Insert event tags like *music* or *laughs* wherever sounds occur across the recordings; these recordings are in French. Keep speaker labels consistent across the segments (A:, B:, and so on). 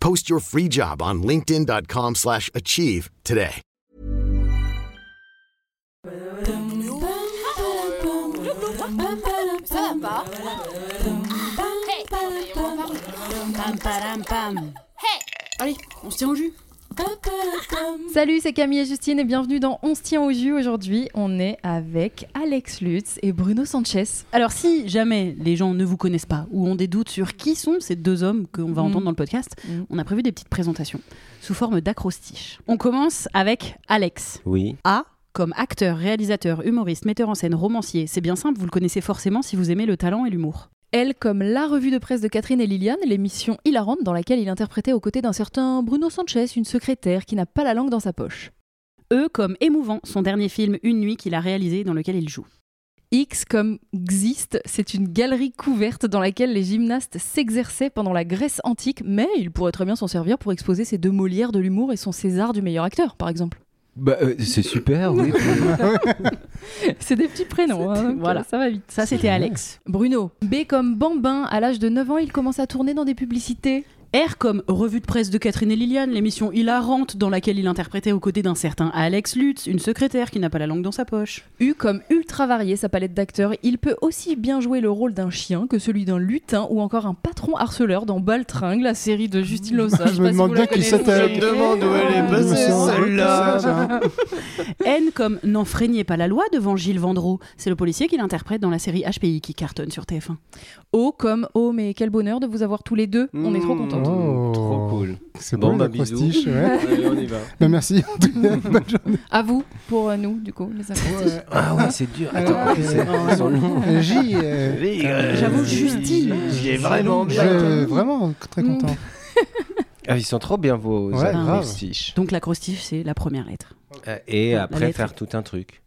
A: Post your free job on linkedin.com/achieve slash achieve today.
B: Pam, padam, pam. Allez, on se tient au jus.
C: Salut, c'est Camille et Justine et bienvenue dans On se tient au jus. Aujourd'hui, on est avec Alex Lutz et Bruno Sanchez.
B: Alors, si jamais les gens ne vous connaissent pas ou ont des doutes sur qui sont ces deux hommes qu'on va
C: Mhm.
B: entendre dans le podcast,
C: Mhm.
B: on a prévu des petites présentations sous forme d'acrostiche. On commence avec Alex.
D: Oui.
B: A comme acteur, réalisateur, humoriste, metteur en scène, romancier. C'est bien simple, vous le connaissez forcément si vous aimez le talent et l'humour.
C: Elle comme la revue de presse de Catherine et Liliane, l'émission hilarante dans laquelle il interprétait aux côtés d'un certain Bruno Sanchez, une secrétaire qui n'a pas la langue dans sa poche.
B: E comme émouvant, son dernier film Une nuit qu'il a réalisé dans lequel il joue.
C: X comme Xiste, c'est une galerie couverte dans laquelle les gymnastes s'exerçaient pendant la Grèce antique, mais il pourrait très bien s'en servir pour exposer ses deux Molières de l'humour et son César du meilleur acteur, par exemple.
D: Bah, euh, c'est super, oui. *laughs*
C: C'est des petits prénoms, hein,
B: Voilà.
C: ça va vite.
B: Ça, c'était Alex.
C: Bruno, B comme Bambin, à l'âge de 9 ans, il commence à tourner dans des publicités.
B: R comme revue de presse de Catherine et Liliane, l'émission hilarante dans laquelle il interprétait aux côtés d'un certain Alex Lutz, une secrétaire qui n'a pas la langue dans sa poche.
C: U comme ultra varié sa palette d'acteurs, il peut aussi bien jouer le rôle d'un chien que celui d'un lutin ou encore un patron harceleur dans Baltringue, la série de Justine Lossa.
E: Je me demande bien qui c'était.
D: Je me demande où elle est passée, celle-là. *laughs*
B: N comme n'en freignez pas la loi devant Gilles Vendreau, c'est le policier qui l'interprète dans la série HPI qui cartonne sur TF1.
C: O comme Oh, mais quel bonheur de vous avoir tous les deux, on est trop contents.
E: Oh.
D: Trop cool.
E: C'est
D: Bon,
E: bon,
D: bah,
E: la
D: bisous.
E: postiche, ouais. *laughs*
D: Allez, on y va.
E: Bah, merci. en tout cas. *laughs* Bonne journée.
C: À vous, pour euh, nous, du coup, les acrostiches.
D: Ah ouais, c'est dur. Attends,
E: euh,
D: c'est sont longs.
E: Euh, J. euh,
D: Euh,
B: J'avoue, Justine.
D: J'ai vraiment bien.
E: je- vraiment très content. *laughs*
D: Ah, ils sont trop bien vos
E: Ouais,
D: acrostiches.
B: Donc l'acrostiche, c'est la première lettre.
D: Euh, Et après,
B: lettre.
D: faire tout un truc.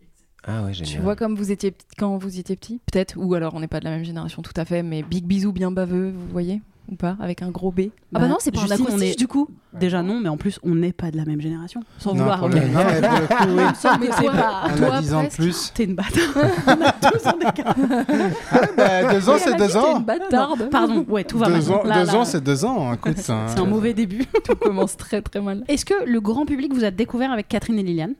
D: Ah ouais,
C: Tu
D: génial.
C: vois comme vous étiez quand vous étiez petit Peut-être, ou alors on n'est pas de la même génération tout à fait, mais big bisou bien baveux, vous voyez? Ou pas Avec un gros B Ah bah non, c'est pas un
B: Justine, on
C: acrostiche
B: est-
C: du coup
B: Déjà non, mais en plus, on n'est pas de la même génération. Sans
E: Non,
B: vouloir.
E: pour le- non, mais pour le coup, oui.
C: Mais c'est pas.
E: On
C: Toi,
E: a 10 ans de
C: presque.
E: plus.
B: T'es une bâtarde. *laughs* on a tous un écart.
E: Bah, deux ans, c'est deux
C: t'es
E: ans.
C: une bâtarde.
B: Pardon, ouais, tout va
E: Deux
B: maintenant.
E: ans,
B: Là,
E: deux
B: là,
E: ans, c'est deux ans. Écoute,
B: c'est un mauvais début.
C: Tout commence très très mal.
B: Est-ce que le grand public vous a découvert avec Catherine et Liliane?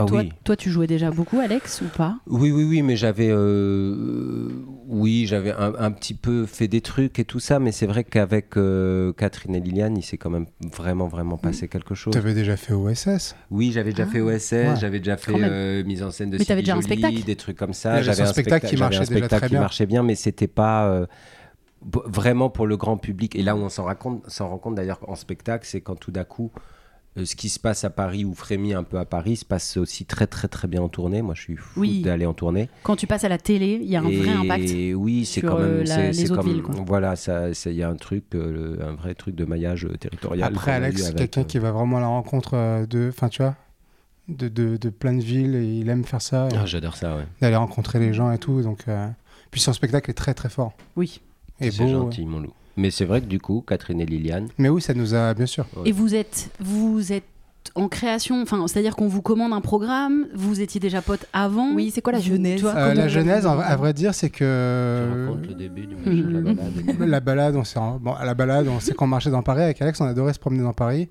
D: Ah
B: toi,
D: oui.
B: toi, tu jouais déjà beaucoup, Alex, ou pas?
D: Oui, oui, oui, mais j'avais, euh, oui, j'avais un, un petit peu fait des trucs et tout ça, mais c'est vrai qu'avec euh, Catherine et Liliane, il s'est quand même vraiment, vraiment passé quelque chose.
E: T'avais déjà fait OSS.
D: Oui, j'avais déjà fait OSS,
E: Ouais.
D: j'avais déjà fait euh, mise en scène de
B: Mais
D: Sylvie
B: déjà un
D: Joly,
B: spectacle
D: des trucs comme ça. J'avais un
E: spectacle qui
D: un
E: marchait déjà très
D: qui
E: bien.
D: marchait bien, mais c'était pas euh, vraiment pour le grand public. Et là où on s'en rend compte d'ailleurs en spectacle, c'est quand tout d'un coup. Euh, Ce qui se passe à Paris ou frémit un peu à Paris se passe aussi très très très bien en tournée. Moi, je suis fou
B: Oui.
D: d'aller en tournée.
B: Quand tu passes à la télé, il y a un vrai impact.
D: oui, c'est quand
B: euh,
D: même.
B: la- les
D: c'est
B: autres
D: comme-
B: villes, quoi.
D: Voilà, ça, il y a un truc, euh, le- un vrai truc de maillage euh, territorial.
E: Après, Alex, quelqu'un
D: euh,
E: qui va vraiment à la rencontre euh, de. Enfin, tu vois de, de, de plein de villes et il aime faire ça,
D: Ah, J'adore ça, ouais.
E: d'aller rencontrer les gens et tout. Donc, euh, Puis son spectacle est très très fort.
B: Oui.
E: Et
D: C'est gentil, mon loup. Mais c'est vrai que du coup, Catherine et Liliane.
E: Mais oui, ça nous a, bien sûr.
D: Ouais.
B: Et vous êtes, vous êtes en création, enfin, c'est-à-dire qu'on vous commande un programme, vous étiez déjà potes avant.
C: Oui, c'est quoi la genèse
B: vois,
E: Euh, la genèse, en- à vrai dire, c'est
D: Je
E: que
D: raconte le début du machin, la
B: Mhm.
D: balade. *laughs*
E: la balade, on s'est bon, à la balade, on sait qu'on marchait dans Paris avec Alex, on adorait se promener dans Paris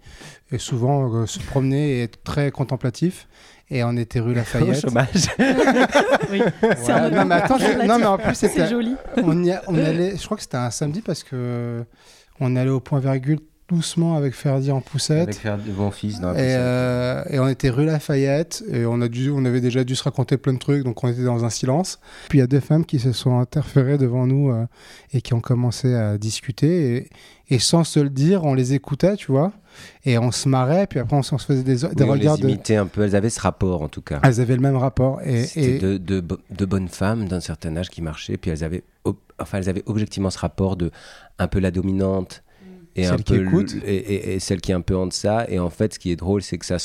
E: et souvent euh, se promener et être très contemplatif. Et on était rue *laughs*
D: Au
E: Lafayette.
D: chômage. *laughs*
B: Oui. C'est un
E: Ouais, non, mais attends, je- non, mais en plus,
B: C'est
E: c'était,
B: joli.
E: on, y a- on allait, je crois que c'était un samedi parce que on allait au point virgule doucement avec Ferdi en poussette.
D: Avec de mon fils dans la
E: Et,
D: poussette.
E: euh, et on était rue Lafayette et on, a dû, on avait déjà dû se raconter plein de trucs, donc on était dans un silence. Puis il y a deux femmes qui se sont interférées devant nous euh, et qui ont commencé à discuter. Et, et sans se le dire, on les écoutait, tu vois. Et on se marrait, puis après on, se faisait des, des
D: on
E: regards.
D: les
E: de-
D: imitait un peu, elles avaient ce rapport en tout cas.
E: Elles avaient le même rapport. Et,
D: C'était
E: et-
D: de, de, bo- de bonnes femmes d'un certain âge qui marchaient, puis elles avaient, enfin, elles avaient objectivement ce rapport de un peu la dominante et
E: Celle
D: un
E: qui
D: peu et, et- et celle qui est un peu en deçà. Et en fait, ce qui est drôle, c'est que ça,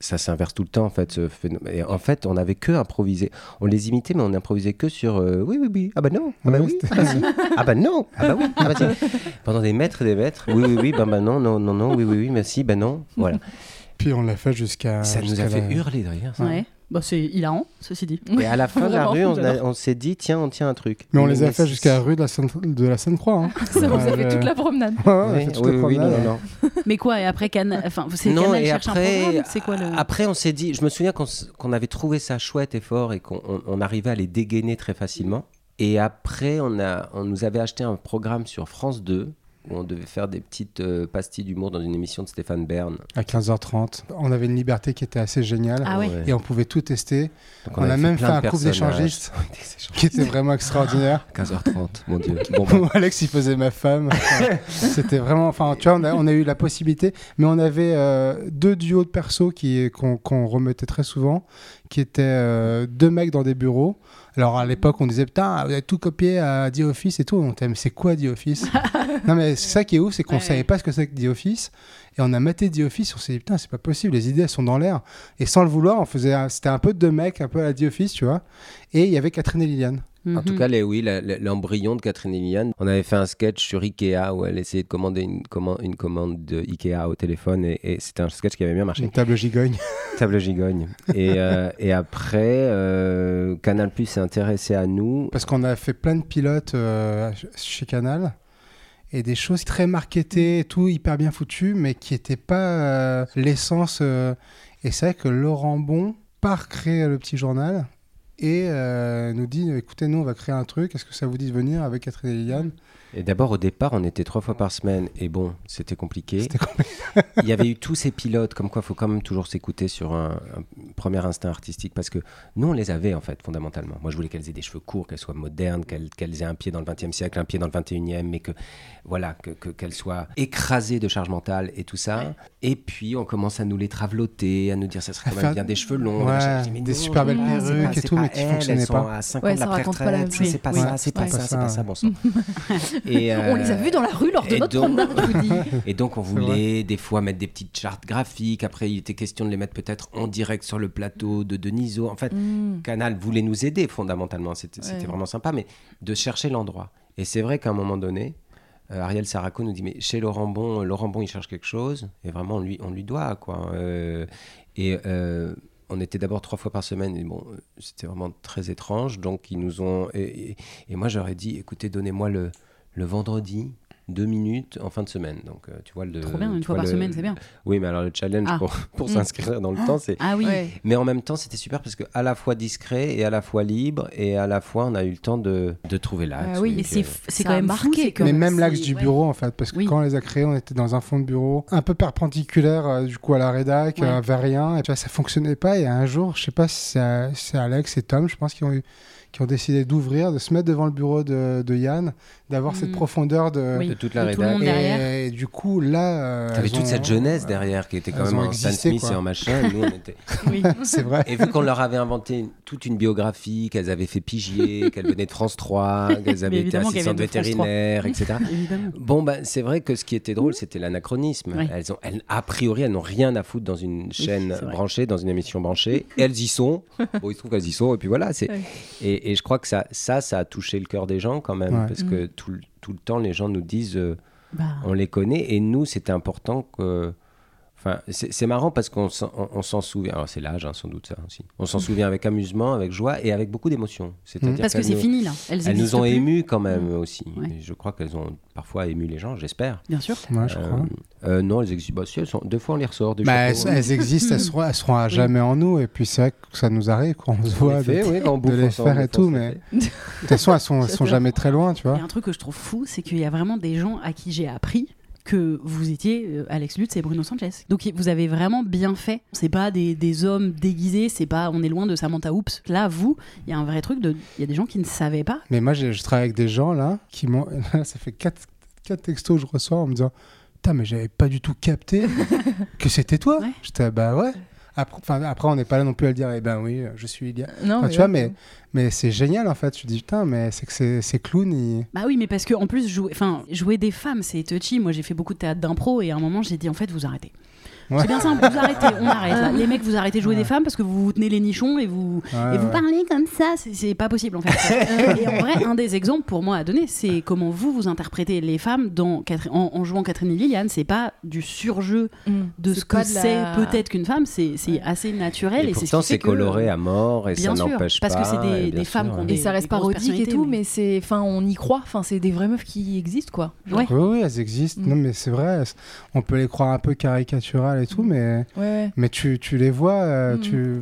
D: ça s'inverse tout le temps. En fait, ce phénomène. Et en fait, on avait que improvisé. On les imitait, mais on improvisait que sur euh, oui, oui, oui. Ah bah non. Ah bah oui.
E: c'était-
D: Ah bah, si. Ah bah non. Ah bah oui. Ah bah si. *laughs* Pendant des mètres et des mètres. Oui, oui, oui. Bah, bah non, non, non, non. Oui, oui, oui. Merci. Bah non. Voilà.
E: puis on l'a fait jusqu'à.
D: ça nous a fait
E: la-
D: hurler de rire. ça.
B: Ouais. Bah, c'est hilarant, ceci dit.
D: Et à la fin de la rue, on, a-
C: j'adore.
D: on s'est dit, tiens, on tient un truc.
E: Mais on les a fait jusqu'à la rue de la Seine- de la Seine-Croix. Hein. *laughs*
C: Ça vous a
E: Ouais,
C: fait
E: le-
C: toute la promenade.
E: Ouais, ouais, on a
D: Oui,
E: toute
D: oui,
E: la
D: oui, non,
E: promenade.
D: non, non. *laughs*
B: Mais quoi, et après, Canal. Enfin, c'est
D: Non,
B: Canal
D: et
B: cherche un programme C'est quoi le.
D: après, on s'est dit, je me souviens qu'on s- qu'on avait trouvé ça chouette et fort et qu'on on- on arrivait à les dégainer très facilement. Et après, on, a, on nous avait acheté un programme sur France 2 où on devait faire des petites euh, pastilles d'humour dans une émission de Stéphane Bern.
E: À 15h30. On avait une liberté qui était assez géniale.
B: Ah ouais.
E: Et on pouvait tout tester.
D: Donc,
E: on a même fait un couple d'échangistes. *laughs* Qui était vraiment extraordinaire.
D: 15h30, mon Dieu. *laughs* Bon, bah,
E: Alex, il faisait ma femme. Enfin, *laughs* C'était vraiment. Enfin, tu vois, on a, on a eu la possibilité, mais on avait euh, deux duos de persos qui qu'on qu'on remettait très souvent, qui étaient euh, deux mecs dans des bureaux. Alors à l'époque, on disait putain, vous avez tout copié à The Office et tout. On était, mais c'est quoi The Office? *laughs* Non, mais c'est ça qui est ouf, c'est qu'on
B: Ouais.
E: savait pas ce que c'est que The Office. Et on a maté The Office, on s'est dit putain, c'est pas possible, les idées elles sont dans l'air. Et sans le vouloir, on faisait, c'était un peu deux mecs, un peu à la The Office, tu vois. Et il y avait Catherine et Liliane.
D: En tout
B: Mhm.
D: cas, les, oui, la- la- l'embryon de Catherine et Liliane. On avait fait un sketch sur Ikea où elle essayait de commander une, comman- une commande de Ikea au téléphone et, et c'était un sketch qui avait bien marché.
E: Une table gigogne. *laughs*
D: Table gigogne. Et, euh, et après, euh, Canal Plus s'est intéressé à nous.
E: Parce qu'on a fait plein de pilotes euh, chez Canal et des choses très marketées, et tout hyper bien foutues, mais qui n'étaient pas euh, l'essence. euh. Et c'est vrai que Laurent Bon part créer le petit journal et euh, nous dit écoutez, nous, on va créer un truc, est-ce que ça vous dit de venir avec Catherine et Liliane?
D: Et d'abord, au départ, on était trois fois par semaine. Et bon, c'était compliqué. *laughs* Il y avait eu tous ces pilotes, comme quoi il faut quand même toujours s'écouter sur un, un premier instinct artistique. Parce que nous, on les avait, en fait, fondamentalement. Moi, je voulais qu'elles aient des cheveux courts, qu'elles soient modernes, qu'elles qu'elles aient un pied dans le 20e siècle, un pied dans le 21e, mais que, voilà, que- que- qu'elles soient écrasées de charge mentale et tout ça. Et puis, on commence à nous les traveloter, à nous dire ça serait quand même
E: faire-
D: bien des cheveux longs.
E: Ouais,
D: machin. Je dis, mais
E: des
D: non,
E: super belles perruques
D: pas-
E: et tout, mais qui fonctionnaient
D: elles sont
E: pas.
D: à 5
C: Ouais,
D: ans de
C: ça
D: la
C: chose.
D: C'est pas ça, c'est pas ça,
E: C'est pas ça,
D: bon sang. *laughs* Et, *laughs*
C: On les a
D: euh,
C: vus dans la rue lors de notre
D: donc-
C: promenade, je vous dis. *laughs*
D: et donc, on voulait des fois mettre des petites chartes graphiques. Après, il était question de les mettre peut-être en direct sur le plateau de Deniso. En fait,
C: Mm.
D: Canal voulait nous aider fondamentalement. C'était
C: Ouais.
D: vraiment sympa, mais de chercher l'endroit. Et c'est vrai qu'à un moment donné, euh, Ariel Saraco nous dit Mais chez Laurent Bon, euh, Laurent Bon, il cherche quelque chose. Et vraiment, on lui, on lui doit. quoi. Euh, et. euh, on était d'abord trois fois par semaine et bon, c'était vraiment très étrange. Donc ils nous ont et, et- et moi j'aurais dit écoutez donnez-moi le, le vendredi deux minutes en fin de semaine. Donc euh, tu vois le
B: Trop bien, une fois par
D: le-
B: semaine, c'est bien.
D: Oui, mais alors le challenge
B: Ah.
D: pour, pour
B: Mm.
D: s'inscrire dans le temps, c'est
B: Ah oui.
C: Ouais.
D: mais en même temps, c'était super parce que à la fois discret et à la fois libre et à la fois on a eu le temps de, de trouver l'axe.
C: Ah oui,
D: Et
B: c'est
D: euh,
B: quand même
C: marqué, quand
E: Mais
C: même,
E: même l'axe du
B: ouais.
E: bureau, en fait, parce que
B: Oui.
E: quand on les a créés, on était dans un fond de bureau un peu perpendiculaire, euh, du coup, à la rédac,
B: Ouais.
E: euh, vers rien. Et tu vois, ça fonctionnait pas. Et un jour, je sais pas si c'est euh, c'est Alex et Tom, je pense, qui ont, eu, qui ont décidé d'ouvrir, de se mettre devant le bureau de, de Yann, d'avoir cette
B: Mm.
E: profondeur de.
B: Oui.
D: de toute la
B: de tout le
D: rédac.
B: monde
E: Et, et du coup, là. euh,
D: T'avais toute
E: ont-
D: cette jeunesse derrière qui était quand même en Stan Smith
E: quoi.
D: et en machin. Nous, on était... *laughs*
B: Oui. *laughs*
E: C'est vrai.
D: Et vu qu'on leur avait inventé une- toute une biographie, qu'elles avaient fait pigier, *laughs* qu'elles venaient de France 3, qu'elles avaient été assistantes
B: viennent de France 3.
D: vétérinaires, etc. Bon, ben, c'est vrai que ce qui était drôle, c'était l'anachronisme.
B: Oui.
D: Elles ont, elles, a priori, elles n'ont rien à foutre dans une chaîne branchée, dans une émission branchée. Et elles y sont. Bon, il se trouve qu'elles y sont, et puis voilà. C'est...
C: Ouais.
D: Et, et je crois que ça, ça, ça a touché le cœur des gens quand même,
E: Ouais.
D: parce que tout, le- tout le temps, les gens nous disent, euh,
B: Bah,
D: on les connaît, et nous, c'était important que. Enfin, c'est, marrant parce qu'on s'en, souvient. Alors, c'est l'âge, hein, sans doute, ça aussi. On s'en souvient avec amusement, avec joie et avec beaucoup d'émotion. C'est-à-dire
B: parce que c'est fini là. Elles,
D: Elles nous ont
B: plus.
D: émus quand même aussi.
B: Ouais.
D: Et je crois qu'elles ont parfois ému les gens, j'espère.
B: Bien sûr.
E: Ouais, je
D: Euh,
E: crois.
D: euh, non, elles existent. Bah, si, elles sont... Deux fois, on les ressort
E: Bah, elles, existent, elles *laughs* seront, elles seront à jamais en nous. Et puis c'est vrai que ça nous arrive quand on se voit.
D: fait,
E: de-
D: oui, quand on bouffe
E: les faire et tout, mais-. De toute façon, elles sont, *laughs* sont jamais très loin, tu
B: Il
E: vois.
B: y a un truc que je trouve fou, c'est qu'il y a vraiment des gens à qui j'ai appris que vous étiez euh, Alex Lutz et Bruno Sanchez. Donc vous avez vraiment bien fait. C'est pas des, des hommes déguisés, c'est pas on est loin de Samantha Oops. Là, vous, il y a un vrai truc de. Il y a des gens qui ne savaient pas.
E: Mais moi, je travaille avec des gens là qui m'ont. *laughs* Ça fait quatre, quatre textos que je reçois en me disant Putain, mais j'avais pas du tout capté *laughs* que c'était toi.
B: Ouais.
E: J'étais Bah ouais. Après, on n'est pas là non plus à le dire Eh ben oui, je suis Ilia.
C: Non, mais
E: tu vois, mais, mais c'est génial en fait. Je dis Putain, mais c'est que ces- clowns, ils.
B: Bah oui, mais parce que en plus jouer, jouer des femmes, c'est touchy. Moi, j'ai fait beaucoup de théâtre d'impro et à un moment, j'ai dit en fait, vous arrêtez.
E: Ouais.
B: C'est bien simple, vous arrêtez, on *laughs* arrête. là. Les mecs, vous arrêtez de jouer
E: Ouais.
B: des femmes parce que vous vous tenez les nichons et vous
E: Ouais,
B: et vous
E: ouais.
B: parlez comme ça. C'est- pas possible en fait. *laughs* et en vrai, un des exemples pour moi à donner, c'est comment vous vous interprétez les femmes dans Catherine- en, en jouant Catherine et Liliane. C'est pas du surjeu
C: Mm.
B: de ce que
C: la-
B: c'est peut-être qu'une femme. C'est c'est assez naturel
D: Et,
B: et, c'est ce
D: pourtant, c'est
B: que-
D: coloré à mort et
B: Bien
D: ça n'empêche pas.
B: parce que c'est des- femmes qu'on.
C: Et ça reste parodique et tout,
B: mais-
C: c'est, enfin, on y croit. Enfin, c'est des vraies meufs qui existent, quoi.
E: Oui, oui, elles existent.
C: Mm.
E: Non, mais c'est vrai. On peut les croire un peu caricaturales et tout, mais,
C: Ouais, ouais.
E: mais tu, tu les vois. euh,
C: Mm.
E: tu...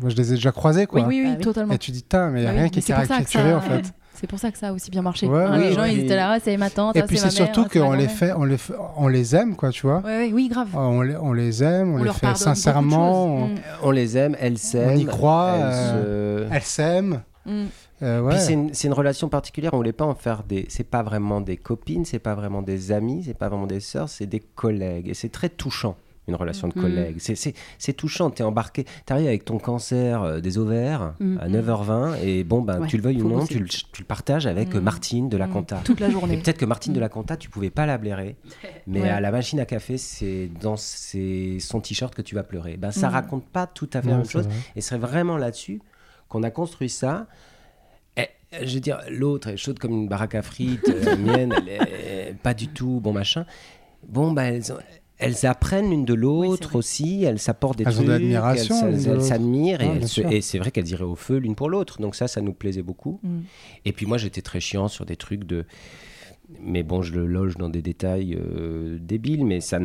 E: Moi, je les ai déjà croisés, quoi.
C: Oui, oui, oui,
B: oui.
C: totalement.
E: Et tu dis, Putain, mais il n'y a
C: oui,
E: rien
C: mais
E: qui est caricaturé
C: ça-
E: en fait. *laughs*
C: C'est pour ça que ça a aussi bien marché.
E: Ouais,
C: Hein, les gens,
E: ouais.
C: ils étaient là, c'est ma tante,
E: Et
C: ça,
E: puis
C: c'est
E: surtout qu'on les fait, on les fait, on les aime, quoi, tu vois.
C: Ouais, ouais, oui, grave.
E: On les, on les aime, on,
B: On
E: les
B: leur
E: fait sincèrement. On,
C: Mm.
D: On les aime, elles s'aiment.
E: y croit,
D: elles
E: euh, s'aiment.
C: Mm.
E: euh, ouais.
D: Puis c'est une, c'est une relation particulière, on voulait pas en faire des. C'est pas vraiment des copines, c'est pas vraiment des amis, c'est pas vraiment des sœurs, c'est des collègues. Et c'est très touchant, une relation de
B: Mhm.
D: collègues. C'est- touchant, t'es embarqué, t'arrives avec ton cancer euh, des ovaires
B: Mhm.
D: à 9h20, et bon, ben,
B: Ouais,
D: tu le veuilles ou non, tu le, tu le partages avec
C: Mhm.
D: Martine de la
C: Mm.
D: Conta.
C: Toute la
D: Et
C: journée.
D: peut-être que Martine de
C: Mm.
D: la Conta, tu pouvais pas la blairer, *laughs* mais
C: Ouais.
D: à la machine à café, c'est dans ses- son t-shirt que tu vas pleurer. Ben, ça
C: Mm.
D: raconte pas tout à fait la même chose.
E: vrai.
D: Et c'est vraiment là-dessus qu'on a construit ça. Et, je veux dire, l'autre est chaude comme une baraque à frites, euh, la mienne, elle est pas du tout bon machin. Bon, bah, elles, ont- elles apprennent l'une de l'autre aussi, elles s'apportent des
E: Elles ont
D: trucs,
E: de l'admiration
D: elles- s'admirent, et c'est vrai qu'elles iraient au feu l'une pour l'autre. Donc ça, ça nous plaisait beaucoup.
C: Mm.
D: Et puis moi, j'étais très chiant sur des trucs de... Mais bon, je le loge dans des détails euh, débiles, mais ça,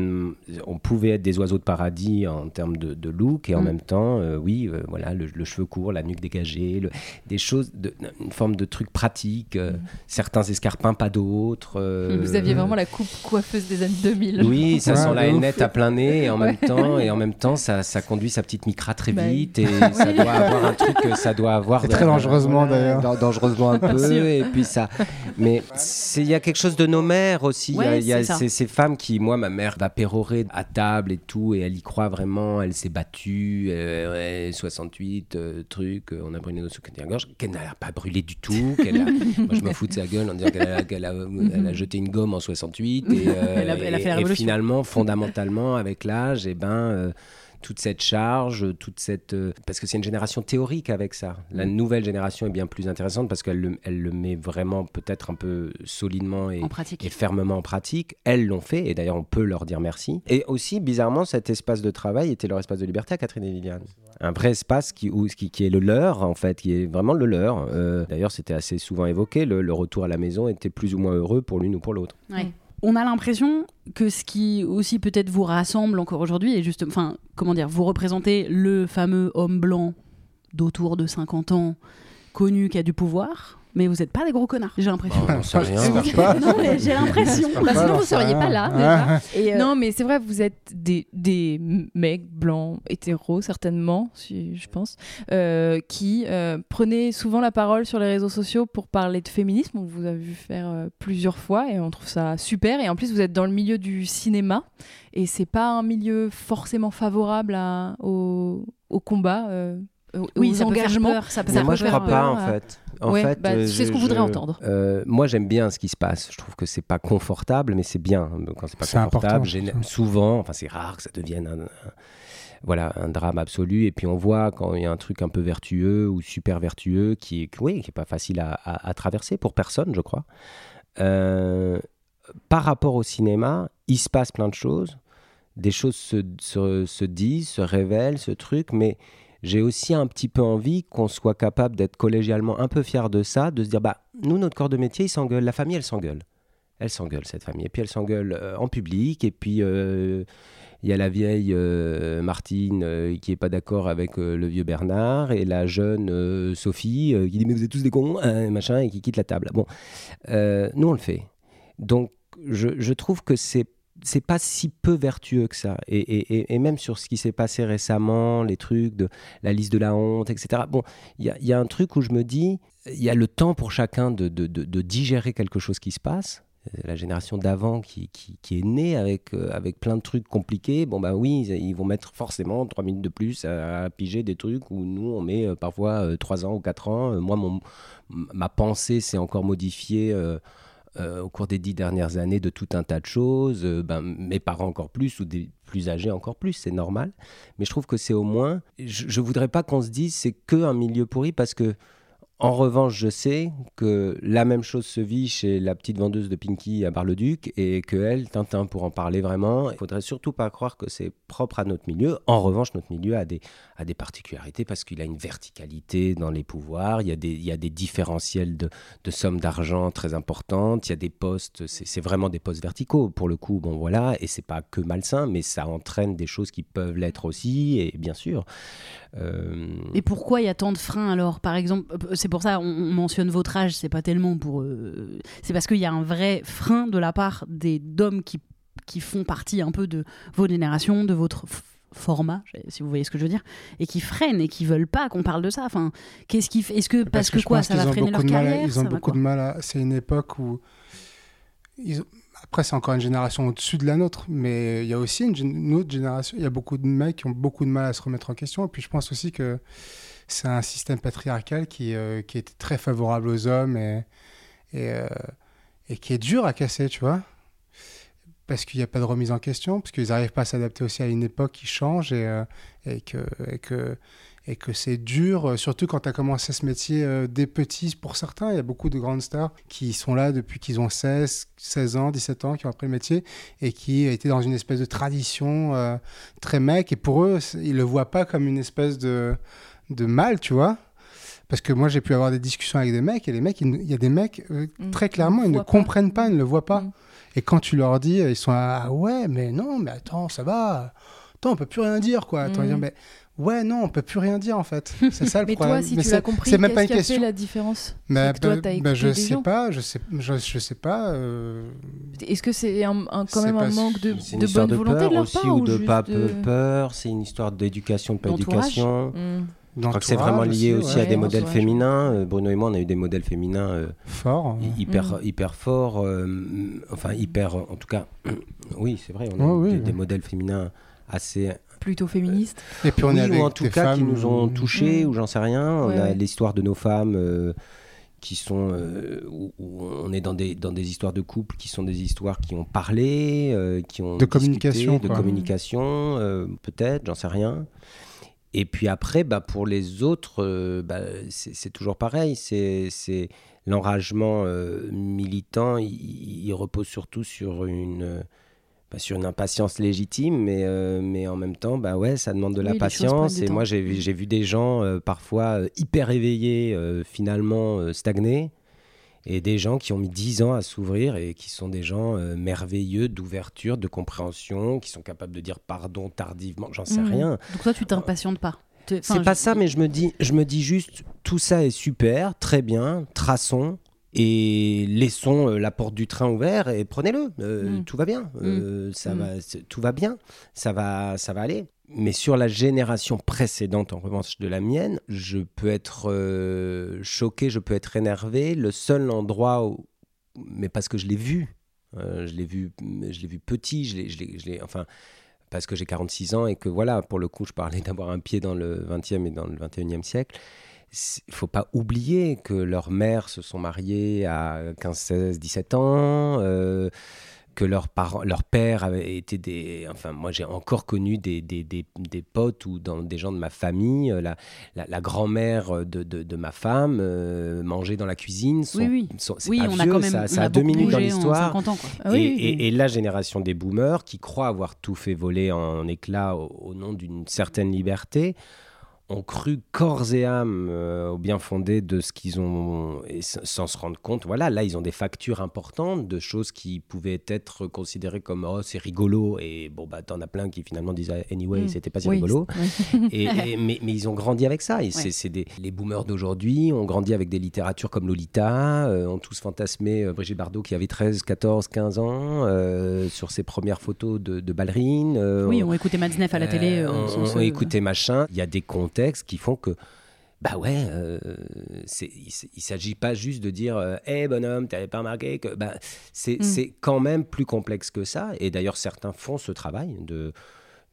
D: on pouvait être des oiseaux de paradis en termes de, de look, et en
B: Mm.
D: même temps, euh, oui, euh, voilà, le, le cheveu court, la nuque dégagée, le- des choses, de, une forme de truc pratique, euh, certains escarpins, pas d'autres. euh,
C: Vous aviez vraiment la coupe coiffeuse des années 2000.
D: oui, ça
E: Ouais,
D: sent la hainette à plein nez et en *laughs* même temps et en même temps ça, ça conduit sa petite micra très
C: Bah
D: vite et ça doit avoir un truc que ça doit avoir
E: très dangereusement, d'ailleurs.
D: dan- dangereusement un peu et puis ça mais c'est il y a quelque chose de nos mères aussi. Il y a- il y ces, ces femmes qui moi ma mère va pérorer à table et tout et elle y croit vraiment elle s'est battue euh, ouais, 68 euh, truc euh, on a brûlé nos sous gorge qu'elle n'a pas brûlé du tout *laughs* qu'elle a- moi je me fous de sa gueule en disant qu'elle a, jeté une gomme en 68 et, *laughs* euh,
B: Elle elle
D: finalement fondamentalement avec l'âge et ben euh, toute cette charge, toute cette euh, parce que c'est une génération théorique avec ça. La
B: Mm.
D: nouvelle génération est bien plus intéressante parce qu'elle le, elle le met vraiment peut-être un peu solidement et,
B: en pratique.
D: et fermement en pratique. Elles l'ont fait et d'ailleurs on peut leur dire merci. Et aussi bizarrement cet espace de travail était leur espace de liberté à Catherine et Liliane. Un vrai espace qui, où- qui, qui est le leur en fait, qui est vraiment le leur. Euh, d'ailleurs c'était assez souvent évoqué. Le, le retour à la maison était plus ou moins heureux pour l'une ou pour l'autre.
B: Ouais. On a l'impression que ce qui aussi peut-être vous rassemble encore aujourd'hui est juste, enfin, comment dire, vous représentez le fameux homme blanc d'autour de 50 ans, connu qui a du pouvoir, mais vous n'êtes pas des gros connards, j'ai l'impression.
D: Bon, on sait rien.
B: Non, mais j'ai l'impression.
C: Bah, sinon, vous
E: sais
C: seriez pas là,
E: Ouais.
B: Et, euh,
C: Non, mais c'est vrai, vous êtes des, des mecs blancs, hétéros, certainement, si, je pense, euh, qui euh, prenaient souvent la parole sur les réseaux sociaux pour parler de féminisme. On vous a vu faire euh, plusieurs fois et on trouve ça super. Et en plus, vous êtes dans le milieu du cinéma et c'est pas un milieu forcément favorable à- au, au combat, euh,
B: oui,
C: aux
B: ça peut peur, ça peut
C: Ça
D: Mais moi, je
C: peut
D: crois pas, en
C: euh,
D: fait. En
C: ouais,
D: fait,
C: bah,
D: euh,
C: c'est ce qu'on voudrait
D: je-
C: entendre.
D: euh, moi, j'aime bien ce qui se passe. Je trouve que c'est pas confortable, mais c'est bien quand c'est pas
E: C'est
D: confortable. Souvent, enfin, c'est rare que ça devienne un, un- voilà, un drame absolu. Et puis, on voit quand il y a un truc un peu vertueux ou super vertueux qui est, oui, qui est pas facile à, à- à traverser pour personne, je crois. Euh, par rapport au cinéma, il se passe plein de choses. Des choses se, se- se disent, se révèlent, ce truc, mais j'ai aussi un petit peu envie qu'on soit capable d'être collégialement un peu fier de ça, de se dire, bah, nous, notre corps de métier, il s'engueule. La famille, elle s'engueule. Elle s'engueule, cette famille. Et puis, elle s'engueule euh, en public. Et puis, euh, il y a la vieille euh, Martine qui est pas d'accord avec le vieux Bernard. Et la jeune Sophie qui dit, mais vous êtes tous des cons, hein, machin, et qui quitte la table. Bon, nous, on le fait. Donc, je trouve que c'est c'est pas si peu vertueux que ça. Et, et- et- même sur ce qui s'est passé récemment, les trucs de la liste de la honte, etc. Bon, il y a, un truc où je me dis, il y a le temps pour chacun de, de- de- digérer quelque chose qui se passe. Euh, La génération d'avant qui, qui- est née avec, euh, avec plein de trucs compliqués, bon bah oui, ils, vont mettre forcément trois minutes de plus à, piger des trucs où nous on met euh, parfois euh, trois ans ou quatre ans. Moi, mon, ma pensée s'est encore modifiée euh, au cours des dix dernières années de tout un tas de choses. Euh, ben, mes parents encore plus ou des plus âgés encore plus, c'est normal. Mais je trouve que c'est au moins. Je, je voudrais pas qu'on se dise c'est que un milieu pourri parce que. En revanche, je sais que la même chose se vit chez la petite vendeuse de Pinky à Bar-le-Duc et que elle, Tintin, pour en parler vraiment, il faudrait surtout pas croire que c'est propre à notre milieu. En revanche, notre milieu a des, particularités parce qu'il a une verticalité dans les pouvoirs, il y a des, différentiels de, sommes d'argent très importantes, il y a des postes, c'est c'est vraiment des postes verticaux pour le coup, bon voilà, et c'est pas que malsain, mais ça entraîne des choses qui peuvent l'être aussi, et bien sûr. Euh,
B: Et pourquoi il y a tant de freins alors? Par exemple, euh, c'est pour ça on, on mentionne votre âge, c'est pas tellement pour. euh, c'est parce qu'il y a un vrai frein de la part des d'hommes qui, qui font partie un peu de votre génération, de votre format, si vous voyez ce que je veux dire, et qui freinent et qui veulent pas qu'on parle de ça. Enfin, qu'est-ce qui Est-ce que parce, que, quoi, ça
E: qu'ils
B: va
E: ont
B: freiner
E: beaucoup
B: leur
E: de mal à-
B: carrière?
E: Ils ont beaucoup de mal à. C'est une époque où. Après, c'est encore une génération au-dessus de la nôtre, mais il y a aussi une, autre génération. Il y a beaucoup de mecs qui ont beaucoup de mal à se remettre en question. Et puis, je pense aussi que c'est un système patriarcal qui, euh, qui était très favorable aux hommes et, et, euh, et qui est dur à casser, tu vois. Parce qu'il n'y a pas de remise en question, parce qu'ils n'arrivent pas à s'adapter aussi à une époque qui change et, euh, et que, et que c'est dur, euh, surtout quand tu as commencé ce métier euh, dès petit pour certains. Il y a beaucoup de grandes stars qui sont là depuis qu'ils ont 16, 16 ans, 17 ans, qui ont appris le métier et qui étaient dans une espèce de tradition euh, très mec. Et pour eux, ils le voient pas comme une espèce de, de mal, tu vois. Parce que moi, j'ai pu avoir des discussions avec des mecs et les mecs, ne- il y a des mecs, euh, très clairement,
C: Ils
E: ne
C: pas.
E: comprennent pas, ils ne le voient pas.
C: Mm.
E: Et quand tu leur dis, ils sont ah ouais, mais non, mais attends, ça va. Attends, on peut plus rien dire, quoi. Attends,
C: Mm.
E: dire, mais ouais, non, on peut plus rien dire, en fait. C'est ça le *laughs*
C: Mais
E: problème.
C: toi, si
E: Mais
C: tu l'as compris,
E: c'est même pas une
C: fait
E: question.
C: la différence que toi,
E: bah, bah,
C: écouté
E: je
C: des
E: sais
C: gens.
E: pas, je sais, je, je sais pas. euh,
C: Est-ce que c'est un, un- quand même un manque de,
D: C'est une
C: de
D: histoire
C: bonne
D: de
C: volonté
D: peur
C: de leur
D: aussi
C: part
D: ou de pas
C: de-
D: peur. C'est une histoire d'éducation, de pas éducation.
C: Hmm.
D: Je crois que c'est vraiment lié aussi,
E: ouais,
D: à des
C: ouais,
D: modèles
C: entourage.
D: féminins. Euh, Bruno et moi, on a eu des modèles féminins euh,
E: fort.
D: hy- hyper, hyper forts. euh, enfin, hyper. En tout cas, *clears throat* oui, c'est vrai. On a eu
E: oui,
D: des,
E: oui.
D: des modèles féminins assez.
C: Plutôt féministe.
E: Et puis on
D: oui,
E: est avec
D: ou en tout
E: des
D: cas qui nous ont touchés,
C: Mm.
D: ou j'en sais rien. On a
C: ouais.
D: l'histoire de nos femmes. euh, qui sont euh, où, où on est dans des dans des histoires de couple qui sont des histoires qui ont parlé euh, qui ont
E: De
D: discuté,
E: communication,
D: de
E: quoi.
D: communication euh, peut-être j'en sais rien et puis après bah pour les autres euh, bah, c'est c'est toujours pareil c'est c'est l'enragement euh, militant il, il repose surtout sur une bah, sur une impatience légitime, mais, euh, mais en même temps, bah ouais, ça demande de la
C: Oui,
D: patience. Et moi, j'ai vu, j'ai vu des gens euh, parfois euh, hyper éveillés, finalement stagnés, et des gens qui ont mis 10 ans à s'ouvrir et qui sont des gens merveilleux d'ouverture, de compréhension, qui sont capables de dire pardon tardivement, j'en sais
C: Mhm.
D: rien.
B: Donc toi, tu t'impatientes pas.
D: C'est pas
B: je-
D: ça, mais je me dis, je me dis juste, tout ça est super, très bien, traçons et laissons euh, la porte du train ouverte et prenez-le. Euh,
C: Mm.
D: Tout va bien, Euh, ça
C: Mm.
D: va, tout va bien, ça va, ça va aller. Mais sur la génération précédente, en revanche de la mienne, je peux être euh, choqué, je peux être énervé. Le seul endroit où, mais parce que je l'ai vu, je l'ai vu, je l'ai vu petit, je l'ai, je l'ai- je l'ai- enfin parce que j'ai 46 ans et que voilà, pour le coup, je parlais *laughs* d'avoir un pied dans le 20e et dans le 21e siècle. Il faut pas oublier que leurs mères se sont mariées à 15, 16, 17 ans, euh, que leurs parents, leur père avait été des... Enfin, moi, j'ai encore connu des, des, des, des potes ou dans des gens de ma famille. euh, La, la, la grand-mère de, de, de ma femme euh, mangeait dans la cuisine. Son-
B: Oui, oui.
D: son- c'est
B: Oui,
D: pas
B: on a quand même.
D: ça, ça a
B: beaucoup
D: deux minutes dans
B: en
D: l'histoire.
B: 50 ans, quoi.
C: Ah oui,
D: et, la génération des boomers qui croient avoir tout fait voler en éclats au, au nom d'une certaine liberté ont cru corps et âme euh, au bien fondé de ce qu'ils ont, et sans se rendre compte. Voilà, là, ils ont des factures importantes de choses qui pouvaient être considérées comme oh, c'est rigolo. Et bon, bah, t'en as plein qui finalement disent ah, anyway,
C: Mm.
D: c'était pas si
C: Oui,
D: rigolo. *laughs*
C: c'est- ouais.
D: Et, et- mais, mais ils ont grandi avec ça. Et c'est, c'est des, les boomers d'aujourd'hui ont grandi avec des littératures comme Lolita, euh, ont tous fantasmé euh, Brigitte Bardot qui avait 13, 14, 15 ans sur ses premières photos de, de ballerines.
B: Oui,
D: on-
B: on écoutait Madnef à la télé.
D: on, on
B: se-
D: écoutait machin. Il y a des qui font que. Bah ouais, euh, c'est- il il s'agit pas juste de dire euh, Hé bonhomme, t'avais pas remarqué que. Bah, c'est
C: Mm.
D: c'est quand même plus complexe que ça. Et d'ailleurs, certains font ce travail de.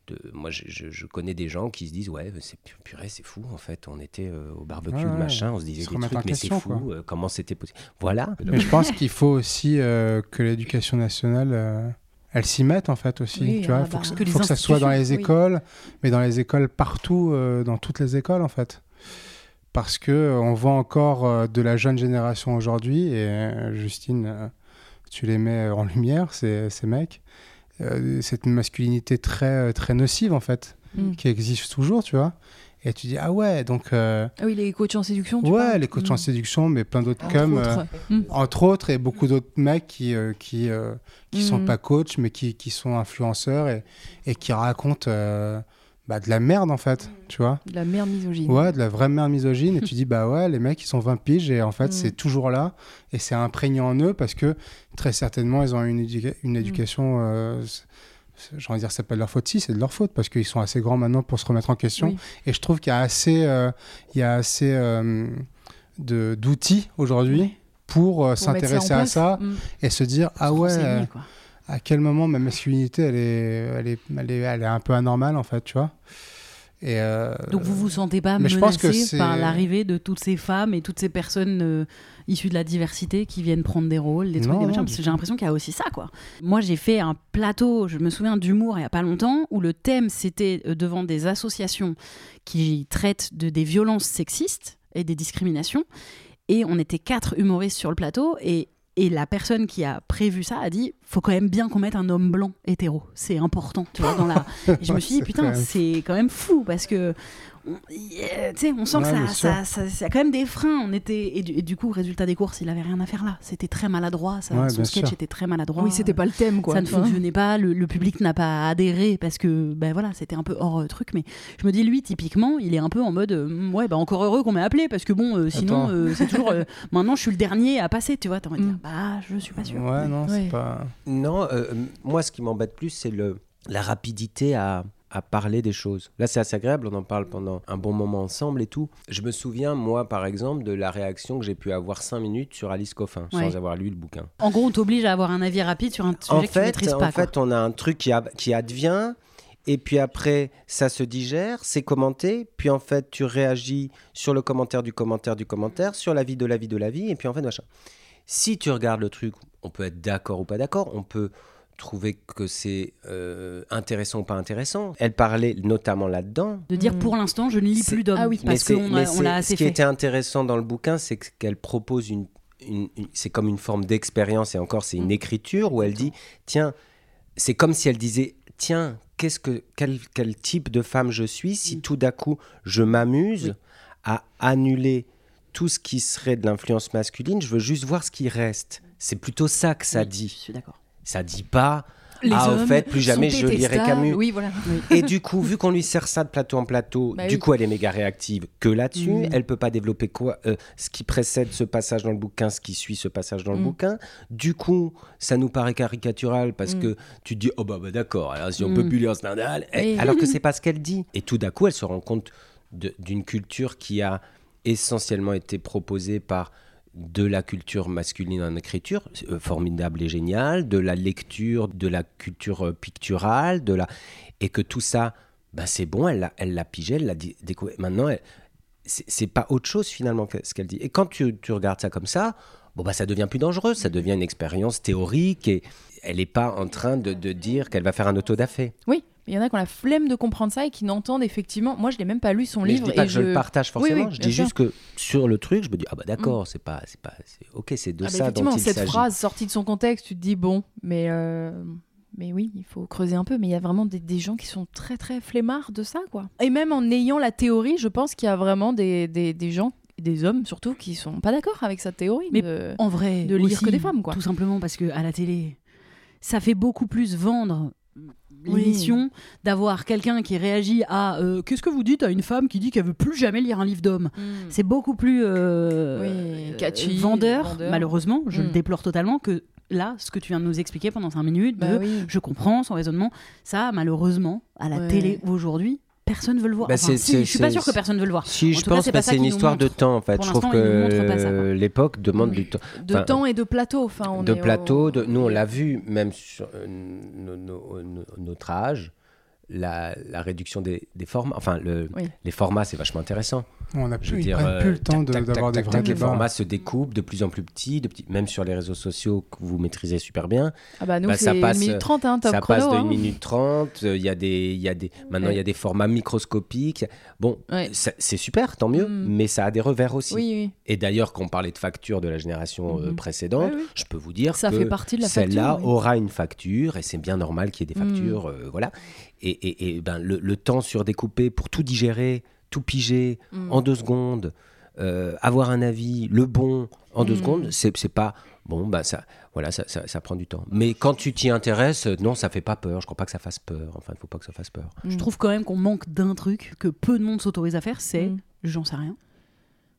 D: de moi, je, je- je connais des gens qui se disent Ouais, c'est pu- purée, c'est fou en fait. On était euh, au barbecue,
E: Ouais, ouais.
D: machin, on se disait des trucs, mais c'est fou, euh, comment c'était possible. Voilà.
E: Mais je pense qu'il faut aussi euh, que l'éducation nationale, euh, elle s'y mette en fait aussi.
C: Oui,
E: tu vois,
C: ah
E: il faut
C: bah,
E: que,
B: que les
E: faut que ça soit dans les
C: oui.
E: écoles, mais dans les écoles partout, euh, dans toutes les écoles en fait. Parce que euh, on voit encore euh, de la jeune génération aujourd'hui, et Justine, tu les mets en lumière, ces, ces mecs, cette masculinité très, très nocive en fait,
C: Mm.
E: qui existe toujours, tu vois. Et tu dis, ah ouais, donc. euh,
C: Ah oui, les coachs en séduction. tu
E: ouais, les coachs en
C: Mm.
E: séduction, mais plein d'autres comme.
C: autres.
E: euh,
C: Mm.
E: entre autres, et beaucoup d'autres mecs qui, euh, qui, euh, qui sont
C: Mhm.
E: pas coachs, mais qui, qui sont influenceurs et, et qui racontent bah, de la merde, en fait, tu vois.
C: De la merde misogyne.
E: Ouais, de la vraie merde misogyne. et *laughs* tu dis, bah ouais, les mecs, ils sont 20 piges, et en fait, c'est toujours là, et c'est imprégné en eux, parce que très certainement, ils ont une, éduca- une éducation. J'ai envie de dire, c'est pas de leur faute, si, c'est de leur faute, parce qu'ils sont assez grands maintenant pour se remettre en question.
C: Oui.
E: Et je trouve qu'il y a assez, euh, il y a assez euh, de- d'outils aujourd'hui pour, euh,
C: Pour
E: s'intéresser à
C: place.
E: ça
C: Mm.
E: et se dire ah ouais à quel moment ma masculinité elle est elle est, elle est, elle est un peu anormale en fait tu vois et
B: Donc vous vous sentez pas menacé par l'arrivée de toutes ces femmes et toutes ces personnes issues de la diversité qui viennent prendre des rôles, des trucs,
E: Non,
B: des machins Parce que j'ai l'impression qu'il y a aussi ça, quoi. Moi, j'ai fait un plateau, je me souviens d'humour il y a pas longtemps, où le thème c'était euh, devant des associations qui traitent de des violences sexistes et des discriminations, et on était quatre humoristes sur le plateau et et la personne qui a prévu ça a dit faut quand même bien qu'on mette un homme blanc hétéro. C'est important tu vois dans la *laughs* et je me suis dit putain c'est quand même fou parce que on, y- tu sais, on sent
E: Ouais,
B: que ça, ça, ça, ça a quand même des freins. On était et du, et du coup, résultat des courses, il avait rien à faire là. C'était très maladroit. Ça,
E: Ouais,
B: son sketch
E: sûr.
B: était très maladroit.
C: Oui, c'était pas le thème, quoi.
B: Ça ne fonctionnait pas. Le, le public n'a pas adhéré parce que ben voilà, c'était un peu hors euh, truc. Mais je me dis lui, typiquement, il est un peu en mode euh, ouais, bah encore heureux qu'on m'ait appelé parce que bon, euh, sinon euh, c'est toujours euh, *laughs* maintenant je suis le dernier à passer. Tu vois, t'as envie de dire
C: Mm.
B: bah je suis pas sûr.
E: ouais non
C: Ouais.
E: c'est pas
D: Non, euh, moi, ce qui m'embête plus, c'est le, la rapidité à, à parler des choses. Là, c'est assez agréable, on en parle pendant un bon moment ensemble et tout. Je me souviens, moi, par exemple, de la réaction que j'ai pu avoir cinq minutes sur Alice Coffin,
B: Ouais.
D: sans avoir lu le bouquin.
B: En gros, on t'oblige à avoir un avis rapide sur un sujet
D: En
B: que tu
D: fait,
B: maîtrises
D: en
B: pas. quoi.
D: fait, on a un truc qui, a- qui advient, et puis après, ça se digère, c'est commenté, puis en fait, tu réagis sur le commentaire du commentaire du commentaire, sur l'avis de l'avis de l'avis, et puis en fait, machin. Si tu regardes le truc, on peut être d'accord ou pas d'accord, on peut trouver que c'est euh, intéressant ou pas intéressant. Elle parlait notamment là-dedans.
B: de dire
C: Mm.
B: pour l'instant, je ne lis plus d'hommes
C: Ah oui.
B: parce qu'on l'a assez
D: Ce qui
B: fait.
D: était intéressant dans le bouquin, c'est que- qu'elle propose une, une- une- c'est comme une forme d'expérience et encore c'est une
B: Mm.
D: écriture où elle dit tiens, c'est comme si elle disait tiens, qu'est-ce que quel, quel type de femme je suis si
B: Mm.
D: tout d'un coup je m'amuse
B: Oui.
D: à annuler tout ce qui serait de l'influence masculine, je veux juste voir ce qui reste. C'est plutôt ça que ça
B: Oui,
D: dit.
B: Je suis d'accord.
D: Ça dit pas
C: Les
D: ah au fait plus jamais je lirai. Camus.
C: Oui, voilà.
D: Et du coup, vu qu'on lui sert ça de plateau en plateau,
C: Bah
D: du
C: oui.
D: coup, elle est méga réactive que là-dessus.
B: Mm.
D: Elle peut pas développer quoi euh, Ce qui précède ce passage dans le bouquin, ce qui suit ce passage dans le
C: Mm.
D: bouquin. Du coup, ça nous paraît caricatural parce
C: Mm.
D: que tu te dis, oh bah, bah, d'accord, alors si on
B: Mm.
D: peut plus lire Stendhal. Eh,
C: Oui.
D: Alors que *laughs* c'est pas ce qu'elle dit. Et tout d'un coup, elle se rend compte d'une culture qui a essentiellement été proposée par de la culture masculine en écriture, euh, formidable et génial, de la lecture, de la culture euh, picturale, de la... et que tout ça, bah, c'est bon, elle l'a pigé, elle l'a découvert. Maintenant, c'est pas autre chose finalement que ce qu'elle dit. Et quand tu, tu regardes ça comme ça, bon, bah, ça devient plus dangereux, ça devient une expérience théorique et elle n'est pas en train de, de dire qu'elle va faire un autodafé.
C: Oui, il y en a qui ont la flemme de comprendre ça et qui n'entendent effectivement. Moi, je l'ai même pas lu son
D: Mais je
C: livre
D: dis pas
C: et
D: que je le partage forcément,
C: oui,
D: je dis
C: sûr.
D: juste que sur le truc, je me dis, ah bah d'accord, c'est pas, c'est pas, c'est- ok, c'est de
C: Ah bah
D: ça dont
C: effectivement,
D: il
C: cette phrase sortie de son contexte, tu te dis bon, mais euh, Mais oui, il faut creuser un peu. Mais il y a vraiment des, des gens qui sont très très flemmards de ça, quoi. Et même en ayant la théorie, je pense qu'il y a vraiment des, des, des gens, des hommes surtout, qui sont pas d'accord avec cette théorie.
B: Mais
C: de-
B: En vrai,
C: de lire
B: aussi,
C: que des femmes, quoi.
B: Tout simplement parce que à la télé, ça fait beaucoup plus vendre
C: Oui.
B: l'émission d'avoir quelqu'un qui réagit à euh, qu'est-ce que vous dites à une femme qui dit qu'elle veut plus jamais lire un livre d'homme. C'est beaucoup plus euh,
C: Oui,
B: euh,
C: catchy,
B: vendeur,
C: vendeur.
B: malheureusement, je le
C: Mm.
B: déplore totalement que là, ce que tu viens de nous expliquer pendant 5 minutes,
C: Bah
B: de
C: oui.
B: je comprends son raisonnement, ça malheureusement à la
C: Ouais.
B: télé aujourd'hui, personne veut le voir.
D: Bah,
B: Enfin, si, je suis pas sûre que personne veut le voir.
D: Si,
B: En
D: je pense que
B: ça
D: c'est une histoire de temps en fait.
B: Pour
D: Je trouve que l'époque demande du temps.
C: De
D: Enfin,
C: temps et de plateau. Enfin, on
D: de
C: est au-
D: plateau, de, nous on l'a vu, même sur euh, no- no- no- notre âge, la, la réduction des, des formats, enfin le,
C: Oui.
D: les formats c'est vachement intéressant.
E: On n'a plus,
D: dire, euh,
E: plus le temps de-
D: tac,
E: d'avoir des vrais
D: Les formats se découpent de plus en plus petits, de petits, même sur les réseaux sociaux que vous maîtrisez super bien.
C: Ah bah nous,
D: Bah, ça
C: c'est
D: passe-
C: 1 minute 30, hein, top
D: ça
C: chrono.
D: passe de
C: hein.
D: 1 minute 30, euh, il y a des, il y a des, maintenant il
C: Ouais.
D: y a des formats microscopiques. Bon,
C: Ouais.
D: c'est super, tant mieux,
C: Mm.
D: mais ça a des revers aussi.
C: Oui, oui.
D: Et d'ailleurs, quand on parlait de facture de la génération euh,
C: Mhm.
D: précédente,
C: Ouais, oui.
D: je peux vous dire
C: Ça
D: que
C: fait partie de la
D: celle-là aura une facture et c'est bien normal qu'il y ait des
C: Mhm.
D: factures, euh, voilà. Et, et- et, ben, le, le temps surdécoupé pour tout digérer, tout piger
C: Mm.
D: en deux secondes, euh, avoir un avis, le bon en deux
C: Mhm.
D: secondes, c'est c'est pas bon, bah ça, voilà, ça, ça, ça prend du temps. Mais quand tu t'y intéresses, euh, non, ça fait pas peur. Je crois pas que ça fasse peur. Enfin, il faut pas que ça fasse peur.
B: Je trouve quand même qu'on manque d'un truc que peu de monde s'autorise à faire, c'est
C: Mm.
B: j'en sais rien.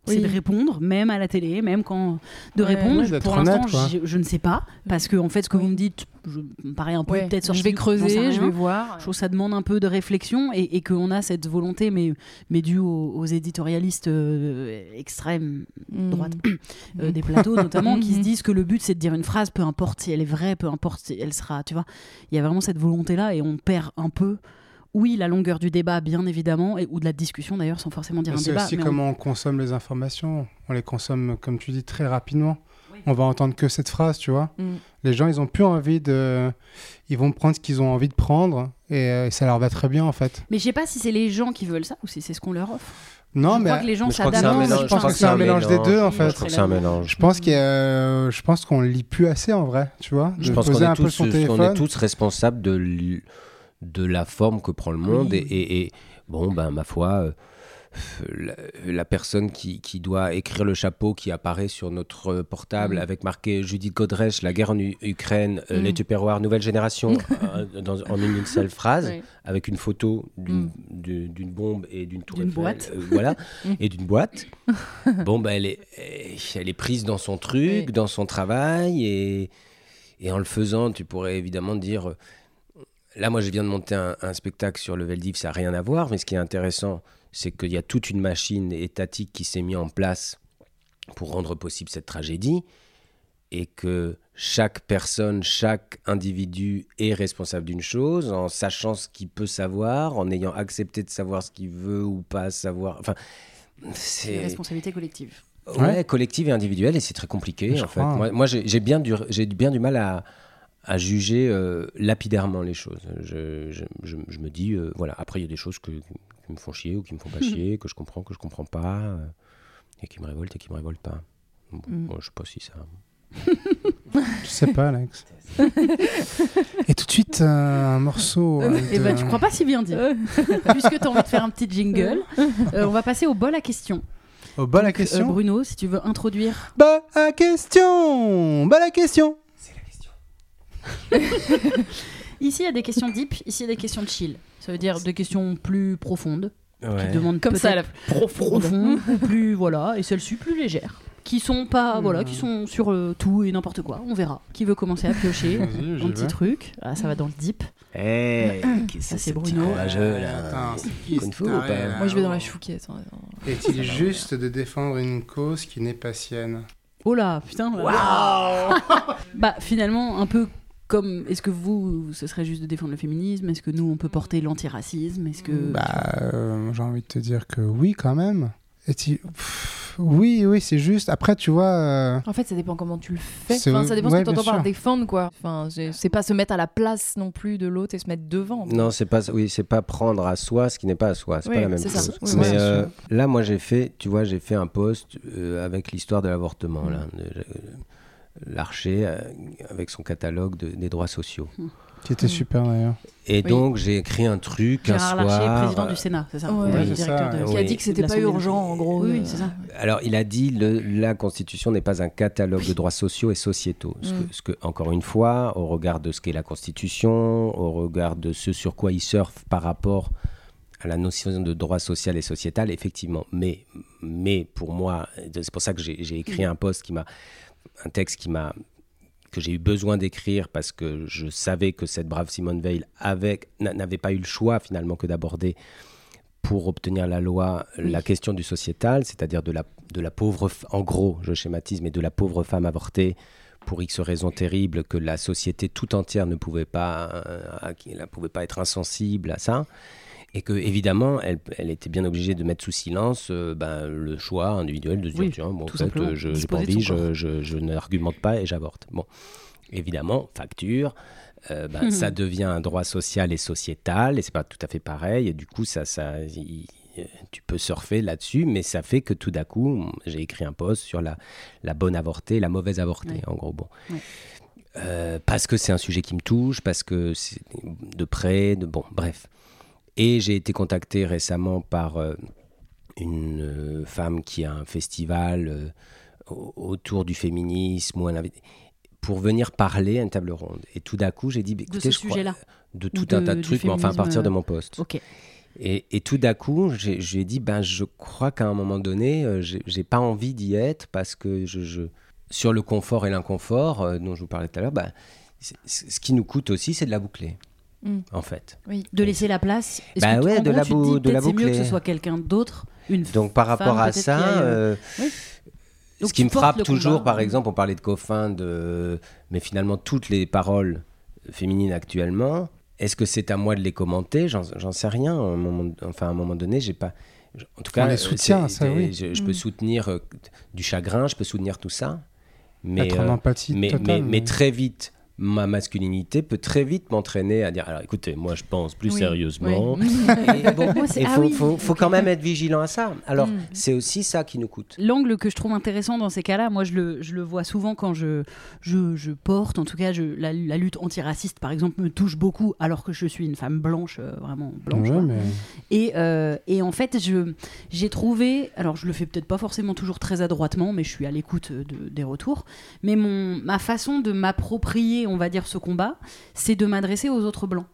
C: Oui.
B: C'est de répondre, même à la télé, même quand. De
C: Ouais,
B: répondre,
E: ouais,
B: je- pour l'instant, je, je ne sais pas. Parce que, en fait, ce que
C: Oui.
B: vous me dites, je, me paraît un peu
C: Ouais,
B: peut-être
C: je
B: sorti
C: vais creuser, je vais voir.
B: Je trouve que ça demande un peu de réflexion et, et qu'on a cette volonté, mais, mais due aux, aux éditorialistes euh, extrêmes,
C: Mm.
B: droite, *coughs* euh, des plateaux notamment, qui se
C: Mhm.
B: disent que le but c'est de dire une phrase, peu importe si elle est vraie, peu importe si elle sera, tu vois. Il y a vraiment cette volonté-là et on perd un peu, oui, la longueur du débat, bien évidemment, et, ou de la discussion d'ailleurs, sans forcément dire
E: Mais
B: un
E: C'est
B: débat.
E: aussi
B: mais on-
E: comment on consomme les informations. On les consomme, comme tu dis, très rapidement. On va entendre que cette phrase, tu vois.
C: Mm.
E: Les gens, ils ont plus envie de. Ils vont prendre ce qu'ils ont envie de prendre et euh, ça leur va très bien, en fait.
B: Mais je sais pas si c'est les gens qui veulent ça ou si c'est ce qu'on leur offre.
E: Non,
B: je
E: mais
B: crois que les gens
D: que c'est
B: s'adaptent.
E: je pense que c'est un mélange des deux, en fait.
D: Je que c'est mélange.
E: je pense qu'il y a- euh, je pense qu'on lit plus assez en vrai, tu vois.
D: Je pense qu'on est, tous,
E: son
D: on est tous responsables de, de la forme que prend le monde.
B: Oui.
D: Et, et- et, bon, ben, ma foi, euh, la, la personne qui, qui doit écrire le chapeau qui apparaît sur notre portable
B: Mm.
D: avec marqué Judith Godrèche, la guerre en U- Ukraine, euh,
C: Mm.
D: les Tupperware, nouvelle génération, *laughs* euh, dans- en une seule phrase, avec une photo d'une
C: Mm.
D: du- d'une bombe et d'une tour
B: boîte.
D: euh, voilà, *laughs* et d'une boîte. *laughs* bon, ben, elle, est, elle est prise dans son truc,
C: Oui.
D: dans son travail, et, et en le faisant, tu pourrais évidemment dire. Là, moi, je viens de monter un, un spectacle sur le Veldiv, ça n'a rien à voir, mais ce qui est intéressant, c'est qu'il y a toute une machine étatique qui s'est mise en place pour rendre possible cette tragédie, et que chaque personne, chaque individu est responsable d'une chose, en sachant ce qu'il peut savoir, en ayant accepté de savoir ce qu'il veut ou pas savoir. Enfin,
B: C'est une responsabilité collective.
D: ouais,
E: Ouais.
D: collective et individuelle, et c'est très compliqué.
E: Je
D: en fait. Moi, moi, j'ai j'ai bien, du, j'ai bien du mal à, à juger euh, lapidairement les choses. Je, je- je- je me dis, euh, voilà, après, il y a des choses que, qui me font chier ou qui me font pas chier, que je comprends, que je comprends pas, euh, et qui me révoltent et qui me révoltent pas. Bon,
C: Mm.
D: moi, je sais pas si ça. *laughs*
E: Je sais pas, Alex. *laughs* et tout de suite, euh, un morceau. euh,
B: Et
E: de-
B: bah, tu crois pas si bien dire. *laughs* Puisque tu as envie de faire un petit jingle, euh, on va passer au bol à question.
E: Oh, bah la
B: Euh,
E: question.
B: Bruno, si tu veux introduire.
E: Bah la question. Bah la question. *laughs*
B: Ici, il y a des questions deep, ici, il y a des questions chill. Ça veut dire des questions plus profondes,
D: Ouais.
B: qui demandent
C: Comme ça, la profonde.
B: profond, ou plus voilà, et celles-ci plus légères, qui sont pas voilà, qui sont sur euh, tout et n'importe quoi. On verra. Qui veut commencer à piocher un petit truc? Ah, ça va dans le deep.
D: Eh,
B: Ça, c'est Bruno.
D: courageux, là
E: Attends, c'est qui
D: Kung
E: ce
D: Fu ou
E: taré,
D: pas?
E: là?
C: Moi, je vais dans la chouquette. hein.
E: Est-il juste de défendre une cause qui n'est pas sienne?
B: Oh là, putain. là. *laughs* bah finalement, un peu comme est-ce que vous, ce serait juste de défendre le féminisme? Est-ce que nous, on peut porter l'antiracisme? Est-ce que
E: Bah, euh, j'ai envie de te dire que oui, quand même. Pff, oui, oui, c'est juste. Après, tu vois. euh,
C: En fait, ça dépend comment tu le fais. Enfin, ça dépend
E: ouais,
C: ce que tu entends par défendre, quoi. Enfin, c'est pas se mettre à la place non plus de l'autre et se mettre devant.
D: Non, c'est pas oui, c'est pas prendre à soi ce qui n'est pas à soi, c'est
C: Oui,
D: pas la même chose.
C: Oui,
D: Mais euh, là, moi, j'ai fait, tu vois, j'ai fait un post euh, avec l'histoire de l'avortement
C: Mm.
D: là, de- Larcher euh, avec son catalogue de- des droits sociaux.
B: Mm.
E: Qui était super d'ailleurs.
D: Et
C: Oui.
D: donc, j'ai écrit un truc
B: Gérard
D: un
B: Larcher,
D: soir.
B: président
D: euh,
B: du Sénat, c'est ça
C: Ouais,
B: Le
E: c'est
B: directeur
E: ça,
B: de-
E: ouais.
C: Qui a
D: Oui.
C: dit que c'était pas urgent, en gros.
B: Oui,
C: euh,
B: c'est ça.
D: Alors, il a dit le, la Constitution n'est pas un catalogue de droits sociaux et sociétaux. Ce,
C: Mm.
D: que, ce que, encore une fois, au regard de ce qu'est la Constitution, au regard de ce sur quoi il surfe par rapport à la notion de droit social et sociétal, effectivement. Mais, mais pour moi, c'est pour ça que j'ai j'ai écrit un post qui m'a, un texte qui m'a que j'ai eu besoin d'écrire parce que je savais que cette brave Simone Veil avait- n'a- n'avait pas eu le choix finalement que d'aborder pour obtenir la loi la question du sociétal, c'est-à-dire de la, de la pauvre, en gros, je schématise, mais de la pauvre femme avortée pour X raisons terribles que la société tout entière ne pouvait pas, euh, ne pouvait pas être insensible à ça. Et que, évidemment, elle, elle était bien obligée de mettre sous silence euh, ben, le choix individuel de se dire
B: Oui,
D: tiens, bon, en fait, euh, je n'ai pas envie, je, je, je n'argumente pas et j'avorte. Bon, évidemment, facture, euh, ben, ça *laughs* devient un droit social et sociétal et c'est pas tout à fait pareil. Et du coup, ça, tu peux surfer là-dessus, mais ça fait que tout d'un coup, j'ai écrit un post sur la, la bonne avortée, la mauvaise avortée,
B: Ouais.
D: en gros. Bon.
B: Ouais.
D: Euh, parce que c'est un sujet qui me touche, parce que c'est de près, de bon, bref. Et j'ai été contacté récemment par euh, une euh, femme qui a un festival euh, au- autour du féminisme ou un invi- pour venir parler à une table ronde. Et tout d'un coup, j'ai dit, bah,
B: De
D: écoutez,
B: ce
D: je crois-
B: sujet-là.
D: de
B: Ou
D: tout
B: de-
D: un tas de trucs, mais enfin à partir de mon poste. Et, et tout d'un coup, j'ai dit, ben, je crois qu'à un moment donné, j'ai pas envie d'y être parce que je, je- sur le confort et l'inconfort euh, dont je vous parlais tout à l'heure, ben, ce qui nous coûte aussi, c'est de la boucler,
C: Mm.
D: en fait.
B: De laisser la place.
D: Bah
B: que
D: ouais, de
B: gros,
D: la bou-
B: dis,
D: de la
B: c'est mieux que ce soit quelqu'un d'autre, une
D: Donc par
B: femme,
D: rapport à ça,
B: euh, oui. Donc,
D: ce qui me frappe toujours,
B: combat.
D: par exemple, on parlait de Coffin, de... mais finalement toutes les paroles féminines actuellement, est-ce que c'est à moi de les commenter? J'en j'en sais rien. À un moment, enfin, à un moment donné, j'ai pas. En tout cas,
E: les
D: euh,
E: soutient,
D: c'est-
E: ça, oui.
D: Je, je peux
B: Mm.
D: soutenir euh, du chagrin, je peux soutenir tout ça, mais
E: Être en
D: euh,
E: empathie
D: mais,
E: totale.
D: mais, mais très vite, ma masculinité peut très vite m'entraîner à dire alors écoutez, moi je pense plus
C: Oui,
D: sérieusement.
C: oui. *laughs*
D: Et bon,
B: Moi, ah
D: faut,
B: oui,
D: faut, faut quand même être vigilant à ça. Alors,
C: Mm.
D: c'est aussi ça qui nous coûte.
B: L'angle que je trouve intéressant dans ces cas-là, moi je le, je le vois souvent quand je, je, je porte, en tout cas je, la, la lutte antiraciste par exemple me touche beaucoup alors que je suis une femme blanche, euh, vraiment blanche.
E: Ouais, mais
B: Et, euh, et en fait, je, j'ai trouvé, alors je le fais peut-être pas forcément toujours très adroitement, mais je suis à l'écoute de- des retours, mais mon, ma façon de m'approprier, on va dire, ce combat, c'est de m'adresser aux autres blancs.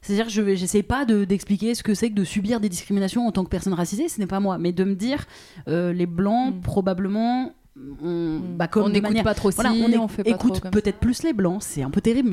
B: C'est-à-dire que je n'essaie pas de- d'expliquer ce que c'est que de subir des discriminations en tant que personne racisée, ce n'est pas moi, mais de me dire, euh, les blancs,
C: Mm.
B: probablement, on, bah,
C: on
B: de
C: n'écoute
B: manière-
C: pas trop
B: voilà, on,
C: on fait pas
B: écoute peut-être plus les blancs, c'est un peu terrible,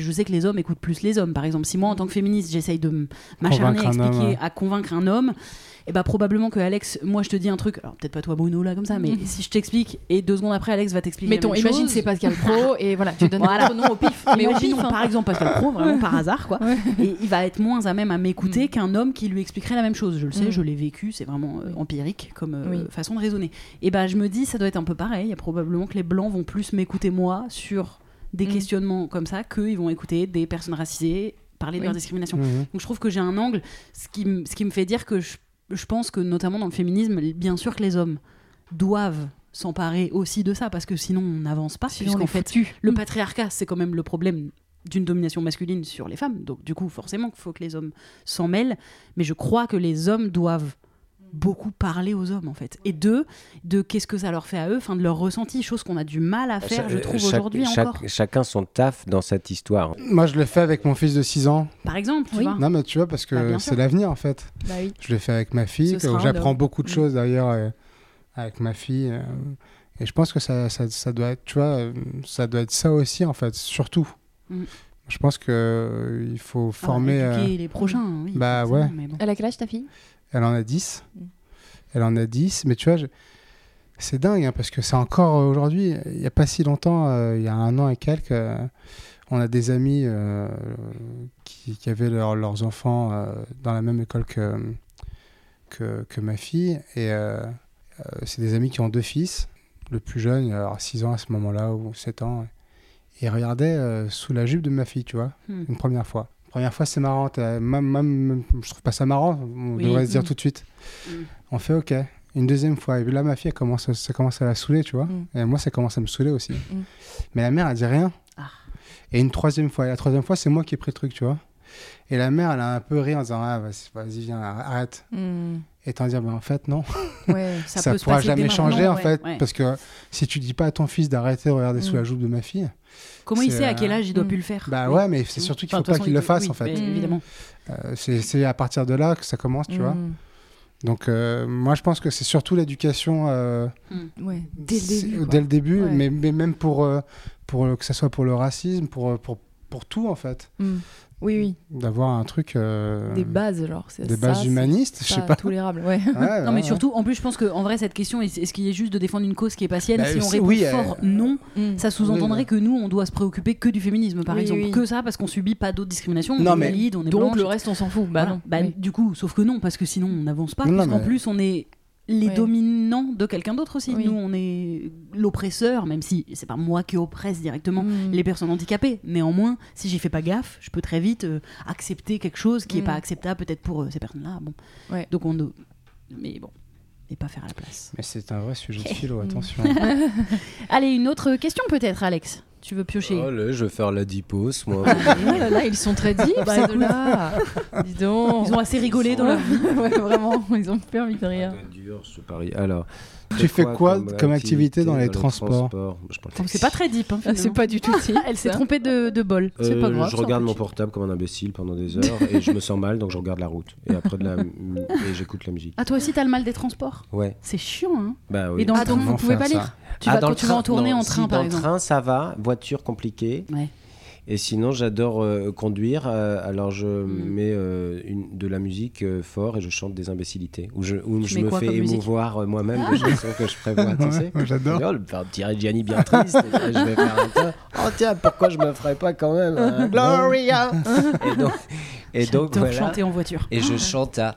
B: Je sais que les hommes écoutent plus les hommes. Par exemple, si moi, en tant que féministe, j'essaye de m'acharner à
E: Convaincre un
B: expliquer,
E: homme, ouais.
B: à convaincre un homme, et bah probablement que Alex, moi je te dis un truc, alors peut-être pas toi Bruno là comme ça, mais *laughs* si je t'explique et deux secondes après Alex va t'expliquer.
C: Mettons, imagine c'est Pascal Pro et voilà, tu donnes
B: Voilà.
C: nom au pif. Mais au pif. hein.
B: par exemple Pascal Pro, vraiment par hasard quoi.
C: Ouais.
B: Et il va être moins à même à m'écouter
C: Mm.
B: qu'un homme qui lui expliquerait la même chose. Je le sais,
C: Mm.
B: je l'ai vécu, c'est vraiment euh, empirique comme euh,
C: Oui.
B: façon de raisonner. Et bah je me dis, ça doit être un peu pareil. Il y a probablement que les blancs vont plus m'écouter moi sur des
C: Mm.
B: questionnements comme ça qu'ils vont écouter des personnes racisées parler de leur discrimination.
E: Mhm.
B: Donc je trouve que j'ai un angle, ce qui, m- ce qui me fait dire que je, je pense que notamment dans le féminisme, bien sûr que les hommes doivent s'emparer aussi de ça parce que sinon on n'avance pas.
C: Sinon,
B: puisqu'en fait,
C: foutu.
B: le
C: Mm.
B: patriarcat, c'est quand même le problème d'une domination masculine sur les femmes. Donc du coup, forcément qu'il faut que les hommes s'en mêlent. Mais je crois que les hommes doivent beaucoup parler aux hommes en fait et deux de qu'est-ce que ça leur fait à eux enfin de leur ressenti chose qu'on a du mal à faire je trouve
D: Chaque-
B: aujourd'hui encore
D: Chacun son taf dans cette histoire.
E: Moi, je le fais avec mon fils de 6 ans.
B: par exemple tu
C: Oui.
B: vois
E: Non, mais tu vois, parce
B: Bah,
E: que
B: bien
E: c'est l'avenir, en fait.
C: Bah oui.
E: Je l'ai fait avec ma fille. J'apprends beaucoup de
C: Mm.
E: choses, d'ailleurs, euh, avec ma fille. euh, et je pense que ça, ça, ça doit être, tu vois, euh, ça doit être ça aussi, en fait, surtout.
B: Mm.
E: Je pense que euh, il faut
B: Ah,
E: former... euh,
B: éduquer les prochains oui
E: bah, ouais.
B: bon.
C: Elle a quel âge ta fille?
E: Elle en a 10.
C: Mm.
E: Elle en a 10. Mais tu vois, je- C'est dingue, hein, parce que c'est encore euh, aujourd'hui, il n'y a pas si longtemps, euh, il y a un an et quelques, euh, on a des amis qui, qui avaient leur- leurs enfants dans la même école que, que, que ma fille. Et c'est des amis qui ont deux fils. Le plus jeune, il a 6 ans à ce moment-là, ou 7 ans. Et il regardait sous la jupe de ma fille, tu vois,
B: Hmm.
E: une première fois. Première fois, c'est marrant. Même, même- je trouve pas ça marrant, on
B: Oui.
E: devrait se dire
C: Mm.
E: tout de suite.
B: Mm.
E: On fait OK. Une deuxième fois. Et puis là, ma fille, elle commence, à- ça commence à la saouler, tu vois.
C: Mm.
E: Et moi, ça commence à me saouler aussi. Mais la mère, elle dit rien.
B: Ah.
E: Et une troisième fois. Et la troisième fois, c'est moi qui ai pris le truc, tu vois. Et la mère, elle a un peu ri en disant Ah, vas-y, vas-y, viens, arrête. Et t'en dire, mais en fait, non.
C: Ouais. *laughs*
B: Ça,
E: Ça,
B: peut
E: pourra jamais changer, en
B: ouais,
E: fait.
B: ouais.
E: Parce que si tu dis pas à ton fils d'arrêter de regarder sous
C: Mm.
E: la joue de ma fille,
B: Comment il sait à quel
E: euh,
B: âge il doit
C: mm.
B: plus le faire?
E: Bah
B: Oui.
E: ouais, mais c'est surtout qu'il
B: Enfin,
E: faut pas qu'il
B: il
E: le fasse,
B: oui,
E: en fait.
C: Mm.
B: Évidemment.
E: Euh, c'est à partir de là que ça commence, tu vois. Donc, euh, moi, je pense que c'est surtout l'éducation. euh,
C: Ouais. Dès le début.
E: Dès le début,
C: Ouais.
E: mais, mais même pour, pour que ça soit pour le racisme, pour, pour, pour tout en fait.
C: Oui, oui.
E: D'avoir un truc. euh,
C: Des bases, genre. c'est
E: des
C: ça,
E: bases humanistes, je
C: pas
E: sais pas.
C: Tolérable, ouais.
E: Ouais, *laughs*
B: Non, mais
E: ouais,
B: surtout, en plus, je pense qu'en vrai, cette question, est- est-ce qu'il est juste de défendre une cause qui est pas sienne?
E: Bah,
B: Si on répond
E: oui,
B: fort
E: euh,
B: non,
C: Hmm.
B: ça sous-entendrait
E: oui.
B: que nous, on doit se préoccuper que du féminisme, par
C: Oui,
B: exemple.
C: oui.
B: Que ça, parce qu'on subit pas d'autres discriminations.
E: Non,
B: on est
E: mais-
B: valide, on est
C: Donc
B: blanche.
C: le reste, on s'en fout. Bah
B: Voilà.
C: non.
B: Bah,
C: Oui.
B: Du coup, sauf que non, parce que sinon, on n'avance pas,
E: Non,
B: puisqu'en
E: mais-
B: plus, on est les
C: Ouais.
B: dominants de quelqu'un d'autre aussi.
C: Oui.
B: Nous, on est l'oppresseur, même si c'est pas moi qui oppresse directement
C: Hmm.
B: les personnes handicapées. Néanmoins, si j'y fais pas gaffe, je peux très vite euh, accepter quelque chose qui est
C: Mm.
B: pas acceptable peut-être pour euh, ces personnes-là. Bon.
C: Ouais.
B: Donc on ne... Mais bon, et pas faire à la place.
E: Mais c'est un vrai sujet de *laughs* philo,
C: Mm.
E: attention. *laughs*
B: Allez, une autre question peut-être, Alex? Tu veux piocher?
D: Oh là, je vais faire la dipose, moi.
C: Oh là là, ils sont très deep,
B: Bah.
C: Dis donc.
B: Ils ont assez rigolé dans leur *laughs* vie.
C: ouais, vraiment, ils ont envie de rire.
D: dur, ce pari. Alors,
E: Tu fais quoi comme activité dans les transports
D: le
B: Donc,
D: taxi.
B: C'est pas très deep. hein,
C: Ah, c'est pas du tout deep,
B: Elle s'est trompée de, de bol.
D: Euh,
B: pas grave.
D: Je regarde mon portable comme un imbécile pendant des heures et je me sens mal, donc je regarde la route. Et après, de la... et j'écoute la musique.
B: Ah, toi aussi, t'as le mal des transports
D: Ouais,
B: C'est chiant, hein
D: bah oui.
B: Et dans
C: Ah,
B: le
C: donc
B: train,
C: vous pouvez pas
E: ça
C: lire
B: tu
D: Ah,
B: vas,
D: dans
B: quand
D: le
B: tu vas en tournée
D: non,
B: en
D: si,
B: train, par
D: dans
B: exemple.
D: le train, ça va. Voiture compliquée.
B: Ouais.
D: Et sinon, j'adore euh, conduire. euh, alors, je
B: Mm.
D: mets euh, une, de la musique euh, fort et je chante des imbécilités. Ou je,
B: Tu
D: je me fais émouvoir euh, moi-même des *laughs* chansons que je prévois. tu sais.
E: Ouais, J'adore.
D: Oh, un petit Reggiani bien triste. et je vais faire un tas. *laughs* Oh tiens, pourquoi je me ferais pas quand même un Gloria Et donc, et donc voilà.
B: chanter en voiture.
D: Et je chante à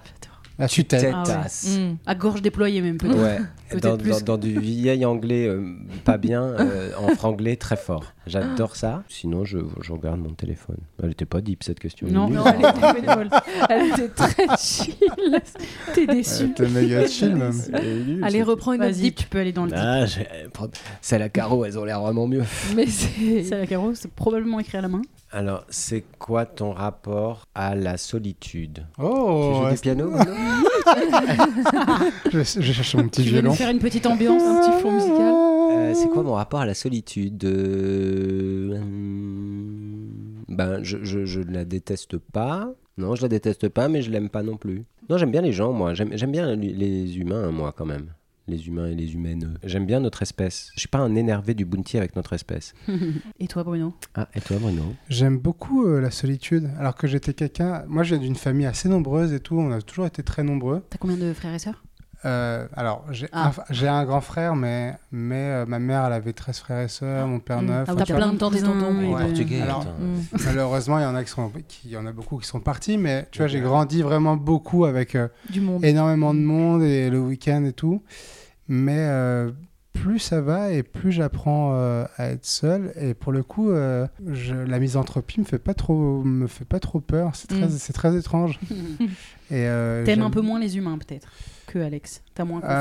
E: Ah,
D: tête
B: Ah ouais.
C: Hmm.
B: À gorge déployée, même peut-être.
D: Ouais, *laughs* dans, du vieil anglais euh, pas bien, euh, en franglais très fort. J'adore ça. Sinon, je, je regarde mon téléphone. Elle était pas deep cette question.
B: Non,
D: Elle
B: non, elle était bénévole.
C: Elle était très *laughs* chill.
B: T'es déçu.
E: T'es méga chill même.
D: Elle
C: Allez, reprends une autre
B: Vas-y,
C: deep.
B: tu peux aller dans le deep.
D: Ah, j'ai- c'est la carreau, elles ont l'air vraiment mieux.
C: Mais c'est.
B: La carreau, c'est probablement écrit à la main.
D: Alors, c'est quoi ton rapport à la solitude? Tu
E: Oh,
D: joues
E: ouais,
D: du piano? *laughs* *laughs*
E: Je, je cherche mon petit
B: tu veux nous
E: violon.
B: faire une petite ambiance
C: Un petit fond musical?
D: Euh, C'est quoi mon rapport à la solitude? Euh, hum, Ben, je, je, je la déteste pas. Non, je la déteste pas, mais je l'aime pas non plus. Non, j'aime bien les gens, moi. J'aime j'aime bien les humains, moi, quand même. Les humains et les humaines. J'aime bien notre espèce. Je suis pas un énervé du bounty avec notre espèce. *laughs*
B: Et toi, Bruno?
D: Ah, et toi, Bruno?
E: J'aime beaucoup euh, la solitude. Alors que j'étais quelqu'un. Moi, je viens d'une famille assez nombreuse et tout. On a toujours été très nombreux.
B: T'as combien de frères et sœurs?
E: Euh, alors, j'ai
B: Ah.
E: un, j'ai un grand frère, mais, mais euh, ma mère, elle avait 13 frères et sœurs, mon père
C: Mm.
E: 9.
B: Ah
E: enfin,
B: t'as plein de tantes et tontons.
D: Portugais.
E: Alors.
C: Hmm. *laughs*
E: Malheureusement, il y en a qui sont, qui- il y en a beaucoup qui sont partis, mais tu vois, j'ai grandi vraiment beaucoup avec euh,
C: Du monde.
E: énormément de monde et le week-end et tout. Mais euh, plus ça va et plus j'apprends euh, à être seul. Et pour le coup, euh, je- la misanthropie me fait pas trop, me fait pas trop peur. C'est très,
C: Mm.
E: c'est très étrange. *laughs* Et euh,
B: T'aimes un peu moins les humains, peut-être, que Alex. T'as moins confiance.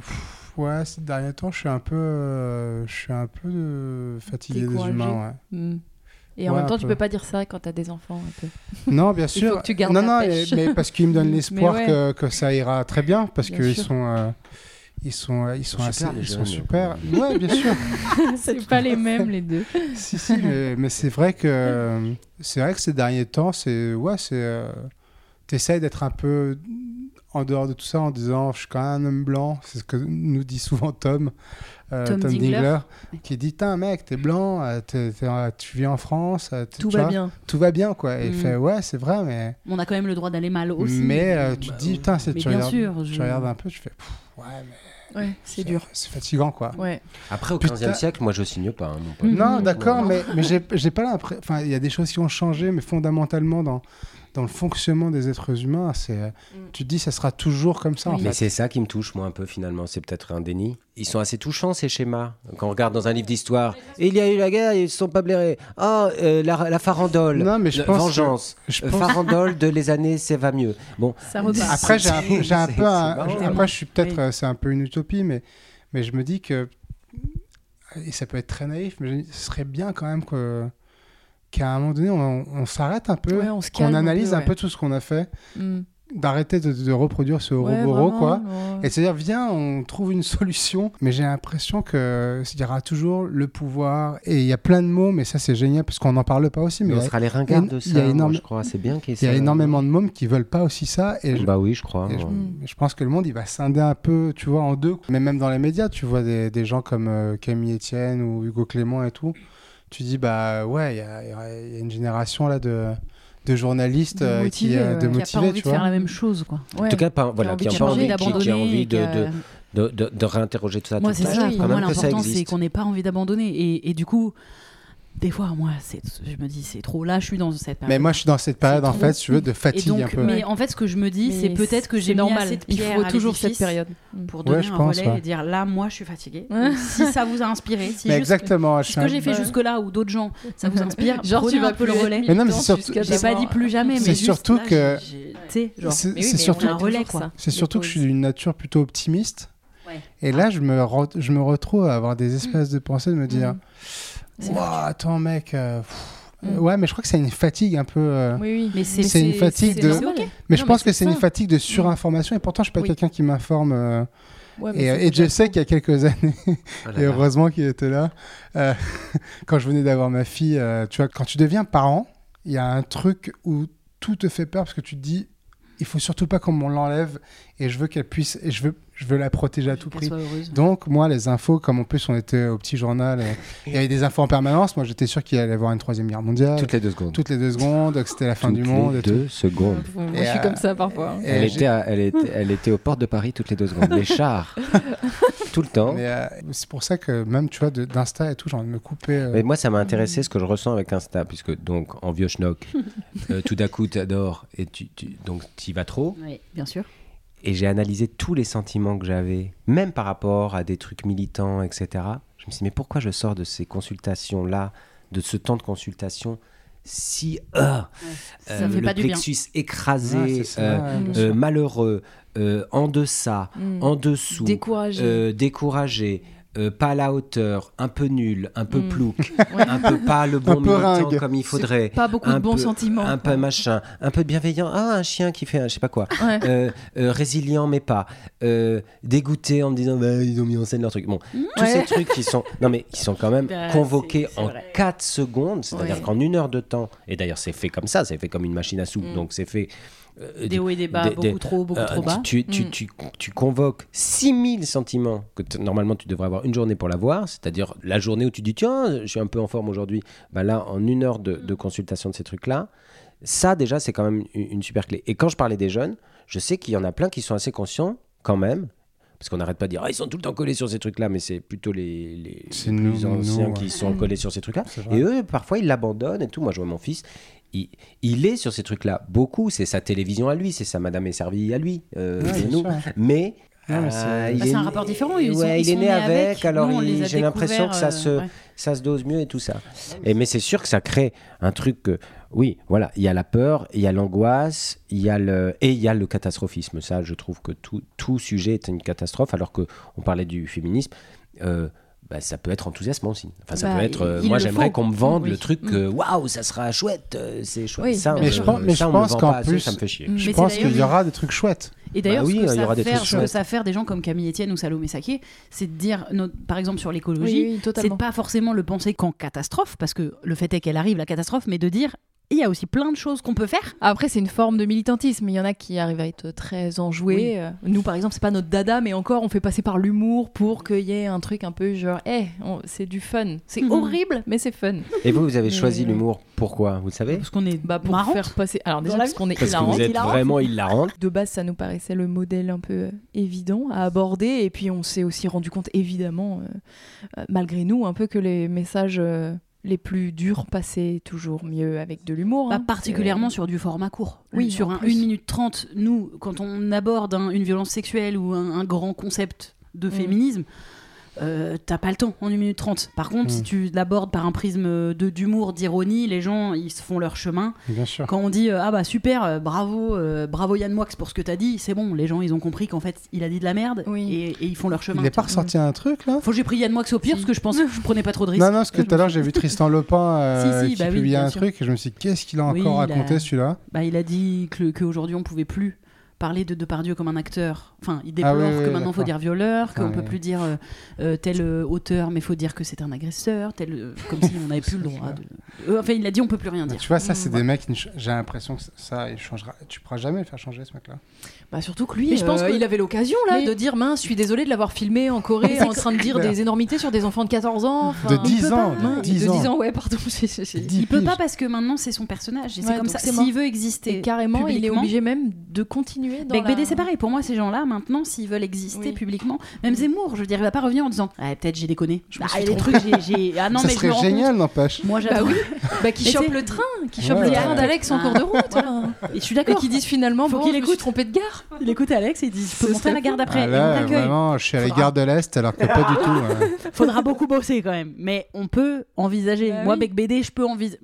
E: pff, ouais, ces derniers temps, je suis un peu, je suis un peu fatigué des humains. ouais.
C: Hmm. Et en
E: Ouais,
C: même temps, tu
E: peu.
C: peux pas dire ça quand t'as des enfants. un peu. *laughs*
E: Non, bien
C: Il faut
E: sûr.
C: que tu gardes
E: non, non, et- mais parce qu'ils me donnent *laughs* l'espoir
C: ouais.
E: que, que ça ira très bien, parce qu'ils
C: sûr.
E: sont, euh, ils sont, euh, ils sont
D: sont
E: assez,
D: super, les
E: ils sont
D: jeunes,
E: super. Ouais, bien sûr. *laughs*
C: C'est pas les mêmes, les deux.
E: si, si, mais, mais c'est vrai que c'est vrai que ces derniers temps, c'est ouais, c'est, euh, t'essayes d'être un peu en dehors de tout ça en disant, je suis quand même un homme blanc. C'est ce que nous dit souvent Tom, euh,
B: Tom Dingler.
E: qui dit, Tain, mec, t'es blanc, euh, t'es, euh, tu vis en France, tu
C: Tout
E: vois,
C: va bien.
E: tout va bien, quoi. Et il
B: Mm.
E: fait, ouais, c'est vrai, mais
B: On a quand même le droit d'aller mal aussi.
E: mais euh, tu te dis, putain, c'est tu
B: bien
E: regardes,
B: sûr,
E: tu
B: je-
E: regardes un peu, tu fais, ouais, mais
C: Ouais, c'est dur.
E: C'est fatigant, quoi.
C: Ouais.
D: Après, au
E: Putain.
D: 15e siècle, moi, je signe pas. hein, mon pote.
E: Non, d'accord, mais, mais j'ai j'ai pas l'impression. Enfin, il y a des choses qui ont changé, mais fondamentalement, dans, dans le fonctionnement des êtres humains, c'est. euh, Tu te dis, ça sera toujours comme ça, en
D: Mais
E: fait.
D: c'est ça qui me touche, moi, un peu, finalement. C'est peut-être un déni. Ils sont assez touchants, ces schémas. Quand on regarde dans un livre d'histoire, il y a eu la guerre, ils ne se sont pas blairés. Oh, euh, la, la farandole.
E: Non, mais je pense que-
D: Vengeance.
E: je
D: Euh,
E: pense-
D: farandole de les années, c'est va mieux. Bon.
C: Ça. *laughs*
E: Après, j'ai un, j'ai un peu. un-
D: marrant.
E: j'ai- après, je suis peut-être.
B: Oui.
E: C'est un peu une utopie, mais, mais je me dis que. Et ça peut être très naïf, mais je me dis, ce serait bien quand même que qu'à un moment donné, on, on s'arrête un peu,
C: Ouais, on se calme
E: qu'on
C: un
E: analyse un peu tout ce qu'on a fait,
C: Mm.
E: d'arrêter de, de reproduire ce
C: Ouais,
E: roboro,
C: vraiment,
E: quoi.
C: ouais.
E: Et de se dire, viens, on trouve une *laughs* solution. Mais j'ai l'impression qu'il y aura toujours le pouvoir. Et il y a plein de mots, mais ça, c'est génial, parce qu'on n'en parle pas aussi. Mais
D: Mais on
E: il y a-
D: sera les ringards de
E: il y a
D: ça, moi, je crois. C'est bien qu'il
E: il y a énormément de mômes qui veulent pas aussi ça. Et je,
D: Bah oui, je crois.
E: et je.
C: Mm.
E: pense que le monde, il va scinder un peu, tu vois, en deux. Mais même dans les médias, tu vois des, des gens comme euh, Camille Etienne ou Hugo Clément et tout. Tu dis, bah ouais, il y a, y une génération là de, de journalistes
C: De
E: euh, qui, euh,
C: ouais.
E: de
B: Qui a pas
E: motivés,
B: envie
E: tu
B: de faire
E: vois.
B: la même chose, quoi.
D: En tout cas, pas, voilà,
C: envie
D: qui a
C: de
D: envie, qui-
B: d'abandonner.
D: qui a envie
B: et
D: de, de, de, de- de réinterroger tout ça.
B: Moi, c'est ça. Pour moi, l'important, c'est qu'on n'ait pas envie d'abandonner. Et, et du coup, des fois, moi, je me dis, c'est trop. Là, je suis dans cette période.
E: Mais moi, je suis dans cette période, en fait, si tu veux, de fatigue
B: donc,
E: un peu.
B: mais en fait, ce que je me dis, c'est peut-être que j'ai mis
C: normal.
B: assez de
C: Il
B: pierres
C: faut
B: à
C: toujours cette période. Mm.
B: pour donner
E: Ouais, je
B: un
E: pense,
B: relais
E: ouais.
B: et dire là, moi, je suis. Donc, si ça vous a inspiré, *laughs* si
E: Mais
B: juste
E: exactement.
B: ce que j'ai fait
C: Ouais.
B: jusque-là ou d'autres gens, ça vous inspire, *laughs*
C: Genre,
B: prenez
C: tu vas
B: un peu le relais.
E: Mais non, mais c'est
B: J'ai pas dit plus jamais, mais
E: C'est surtout que-. C'est surtout,
B: un relais, quoi.
E: c'est surtout que je suis d'une nature plutôt optimiste. Et là, je me, re- je me retrouve à avoir des espèces de pensées de me dire Attends, mec. euh,
C: Mm.
E: euh, Ouais, mais je crois que c'est une fatigue un peu. euh,
C: Oui, oui.
B: Mais c'est,
E: C'est une fatigue
B: c'est
E: de-. Mais
C: Non,
E: je pense
C: mais
E: que c'est une fatigue de surinformation. Et pourtant, je suis pas
C: Oui.
E: quelqu'un qui m'informe. euh,
C: Ouais,
E: et, je sais qu'il y a quelques *laughs* années,
D: Oh là
E: et heureusement qu'il était là, euh, *laughs* quand je venais d'avoir ma fille, euh, tu vois, quand tu deviens parent, il y a un truc où tout te fait peur parce que tu te dis, il faut surtout pas qu'on m'en l'enlève et je veux qu'elle puisse, et je veux, je veux la protéger à tout prix. Donc, moi, les infos, comme en plus on était au petit journal, et *laughs* il y avait des infos en permanence, moi j'étais sûr qu'il allait y avoir une troisième guerre mondiale,
D: Toutes les deux secondes.
E: toutes les deux secondes, que c'était la fin
D: Toutes
E: du monde.
D: les
E: et tout.
D: deux secondes.
C: Moi,
E: Et,
C: je suis
E: euh,
C: comme ça parfois.
D: Elle était, à- elle, était, elle était aux portes de Paris toutes les deux secondes. Les *laughs* chars. *laughs* Tout le temps.
E: Mais euh, c'est pour ça que même, tu vois, d'Insta et tout, j'ai envie de me couper. euh,
D: Mais moi, ça m'a intéressé ce que je ressens avec Insta, puisque donc en vieux schnock, *laughs* euh, tout d'un coup, tu adores et tu, tu- donc tu y vas trop.
B: Oui, bien sûr.
D: Et j'ai analysé tous les sentiments que j'avais, même par rapport à des trucs militants, etc. Je me suis dit, mais pourquoi je sors de ces consultations-là, de ce temps de consultation, si euh, euh, le plexus écrasé,
E: ouais, c'est ça,
D: euh, euh, malheureux, euh, en deçà,
C: Mm.
D: en dessous,
C: Découragé.
D: euh, découragé, euh, pas à la hauteur, un peu nul, un peu
C: Mm.
D: plouc, *laughs*
C: Ouais.
D: un peu pas le bon militant comme il faudrait.
C: Pas beaucoup de
D: un
C: bons
D: peu-
C: sentiments.
D: Un peu machin, un peu bienveillant. Ah, un chien qui fait un je sais pas quoi.
C: Ouais.
D: Euh, euh, résilient, mais pas. Euh, dégoûté en me disant bah, ils ont mis en scène leur truc. Bon, tous
C: Ouais.
D: ces trucs qui sont, *laughs* non mais qui sont quand même
B: Bah,
D: convoqués en
B: vrai.
D: 4 secondes, c'est-à-dire
C: Ouais.
D: qu'en une heure de temps. Et d'ailleurs, c'est fait comme ça, c'est fait comme une machine à soupe.
B: Mm.
D: Donc c'est fait. Euh,
B: Des hauts et des bas,
D: des-
B: beaucoup
D: des-
B: trop, beaucoup
D: euh,
B: trop bas.
D: Tu, tu,
C: Mm.
D: tu, tu convoques 6000 sentiments que normalement tu devrais avoir une journée pour l'avoir, c'est-à-dire la journée où tu dis tiens, je suis un peu en forme aujourd'hui. Bah là, en une heure de, de consultation de ces trucs-là, ça déjà, c'est quand même une, une super clé. Et quand je parlais des jeunes, je sais qu'il y en a plein qui sont assez conscients quand même. Parce qu'on n'arrête pas de dire, ah, ils sont tout le temps collés sur ces trucs-là, mais c'est plutôt les, les,
E: nous,
D: plus
E: nous,
D: anciens
E: ouais.
D: qui sont collés sur ces trucs-là. Et eux, parfois, ils l'abandonnent et tout. Moi, je vois mon fils, il, il est sur ces trucs-là. Beaucoup, c'est sa télévision à lui, c'est sa Madame est servie à lui, euh,
E: Ouais,
D: nous.
E: sûr.
D: Mais. Euh,
E: c'est-
D: il
B: Bah, un
D: né-
B: rapport différent. Ils sont,
D: ouais,
B: ils
D: il est né avec, alors j'ai l'impression que ça
B: découverts,
D: se,
B: euh, ouais.
D: ça se dose mieux et tout ça. Et, mais c'est sûr que ça crée un truc que, oui, voilà, il y a la peur, il y a l'angoisse, il y a le, et il y a le catastrophisme. Ça, je trouve que tout, tout sujet est une catastrophe, alors que on parlait du féminisme. euh, bah, ça peut être enthousiasmant aussi. Enfin, ça
B: Bah,
D: peut être. euh, moi, j'aimerais qu'on me vende
B: Oui.
D: le truc.
C: Mm.
D: que, Waouh, ça sera chouette. euh, C'est chouette.
C: Oui,
D: ça,
E: Mais
D: me-
E: je pense, mais
D: ça,
E: je
D: on me
E: pense
D: vend
E: qu'en plus,
D: ça me fait chier.
E: Je pense qu'il y aura des trucs chouettes.
B: Et d'ailleurs,
D: Bah oui,
B: ce, que
D: il y des
B: faire,
D: trucs
B: ce que
D: chouettes.
B: ça faire des gens comme Camille Etienne ou Salomé Saké, c'est de dire, par exemple sur l'écologie,
C: Oui, oui,
B: c'est pas forcément le penser qu'en catastrophe, parce que le fait est qu'elle arrive, la catastrophe, mais de dire il y a aussi plein de choses qu'on peut faire.
C: Après, c'est une forme de militantisme. Il y en a qui arrivent à être très enjoués.
B: Oui.
C: Euh, Nous, par exemple, c'est pas notre dada, mais encore, on fait passer par l'humour pour qu'il y ait un truc un peu genre, eh, on- c'est du fun. C'est
B: Mhm.
C: horrible, mais c'est fun.
D: Et vous, vous avez
C: Mais-
D: choisi l'humour. Pourquoi? Vous le savez?
B: Parce qu'on est
C: Bah, pour
B: marrante.
C: faire passer. Alors, déjà, parce qu'on est
D: Parce que vous êtes vraiment hilarante.
C: De base, ça nous paraissait le modèle un peu euh, évident à aborder. Et puis, on s'est aussi rendu compte, évidemment, euh, euh, malgré nous, un peu que les messages euh, les plus durs passaient toujours mieux avec de l'humour.
B: Bah,
C: hein.
B: particulièrement
C: C'est-
B: sur du format court.
C: Oui,
B: sur un
C: plus.
B: 1 minute 30, nous, quand on aborde un- une violence sexuelle ou un, un grand concept de
C: Mm.
B: féminisme, euh, t'as pas le temps en 1 minute 30. Par contre,
E: Mm.
B: si tu l'abordes par un prisme de d'humour, d'ironie, les gens, ils se font leur chemin.
E: Bien sûr.
B: Quand on dit euh, ah bah super, euh, bravo, euh, bravo Yann Moix pour ce que t'as dit, c'est bon, les gens ils ont compris qu'en fait il a dit de la merde
C: Oui.
B: et, et ils font leur chemin.
E: Il n'est pas ressorti un truc là?
B: Faut que j'ai pris Yann Moix au pire parce que je pensais que je prenais pas trop de *laughs* risques.
E: Non, non, parce que tout à l'heure j'ai vu Tristan *laughs* Lopin euh,
B: Si, si,
E: qui
B: bah
E: publiait un
B: sûr.
E: truc et je me suis dit qu'est-ce qu'il a
B: Oui,
E: encore
B: a-
E: raconté celui-là?
B: Bah, il a dit que qu'aujourd'hui on pouvait plus parler de Depardieu comme un acteur. Enfin, il déplore
E: Ah oui, oui,
B: que maintenant faut
E: d'accord.
B: dire violeur, qu'on
E: Ah,
B: peut
E: oui.
B: plus dire euh, euh, tel euh, auteur, mais faut dire que c'est un agresseur, tel euh, comme si on n'avait plus le droit. De... Euh, enfin, il a dit on peut plus rien
E: Mais
B: dire.
E: Tu vois, ça, c'est
B: Mm,
E: des mecs, ne j'ai l'impression que ça, il changera. Tu pourras jamais le faire changer, ce mec-là.
C: Bah surtout que lui,
B: Mais je pense
C: euh,
B: que-
C: il avait l'occasion là
B: Mais-
C: de dire mince, je suis désolé de l'avoir filmé en Corée en train de dire des énormités sur des enfants de 14 ans. enfin,
E: De 10
B: peut
E: ans,
B: pas,
E: de
B: ouais,
E: 10
C: de
E: ans.
C: 10 ans, ouais, pardon. *laughs*
B: Il peut
E: piges.
B: pas parce que maintenant c'est son personnage et c'est comme ça.
C: c'est.
B: S'il veut exister,
C: carrément, il est obligé même de continuer dans
B: Bec
C: la...
B: BD, c'est pareil. Pour moi, ces gens-là, maintenant, s'ils veulent exister
C: Oui.
B: publiquement, même Zemmour, je veux dire, il va pas revenir en disant Ah, peut-être j'ai déconné.
E: Je me
B: Ah,
E: suis trompé.
B: trucs, j'ai. j'ai- Ah *laughs* non,
E: ça
B: mais
E: serait génial, n'empêche.
B: Moi,
C: Bah
B: j'adore.
C: oui, *laughs* bah, qui chope le train, qui chope
E: Ouais,
C: le
E: ouais,
C: train d'Alex en
B: Ah.
C: cours de route. hein.
B: Et je suis
C: Et
B: d'accord.
C: qui disent finalement,
B: Faut
C: bon,
B: qu'il écoute.
C: trompé de gare.
B: Il écoute Alex et il dit Je peux monter à la
C: fou.
B: d'après.
E: Ah,
B: et
E: vraiment, je suis à la gare de l'Est, alors que pas du tout. euh. *laughs*
B: Faudra beaucoup bosser quand même. Mais on peut envisager.
C: Bah
B: Moi. Bec BD, je peux envisager.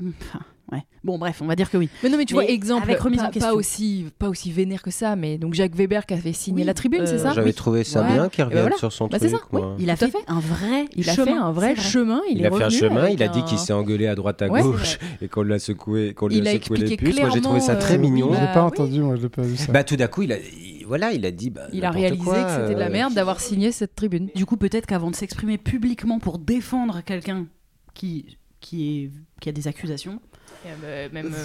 B: Ouais. Bon, bref, on va dire que oui.
C: Mais non, mais tu
B: Mais
C: vois, exemple,
B: avec remise
C: pas,
B: en question.
C: pas aussi, pas aussi vénère que ça, mais donc Jacques Weber qui avait signé
B: Oui,
C: la tribune,
B: euh,
C: c'est ça
D: J'avais
B: oui.
D: trouvé ça
C: Ouais.
D: bien qu'il
C: ben
D: revienne
C: voilà.
D: sur son
C: Bah,
D: truc.
C: c'est ça, oui.
B: Il a fait,
C: fait.
B: un vrai
C: Il a
B: chemin.
C: fait un vrai chemin. Il,
D: Il,
C: est
D: a fait un chemin, il a dit
C: un-
D: qu'il s'est engueulé à droite à
C: Ouais,
D: gauche et qu'on l'a secoué, qu'on lui
C: Il
D: a
C: a
D: secoué les puces. Moi j'ai trouvé ça très
C: euh,
D: mignon.
E: J'ai
C: Bah,
E: pas
C: oui.
E: entendu, moi, j'ai pas vu ça.
D: Bah tout d'un coup, il a, il- voilà, il a dit. bah,
C: Il a réalisé
D: quoi,
C: que c'était de la
D: euh,
C: merde d'avoir signé cette tribune.
B: Du coup, peut-être qu'avant de s'exprimer publiquement pour défendre quelqu'un qui, qui, est, qui a des accusations,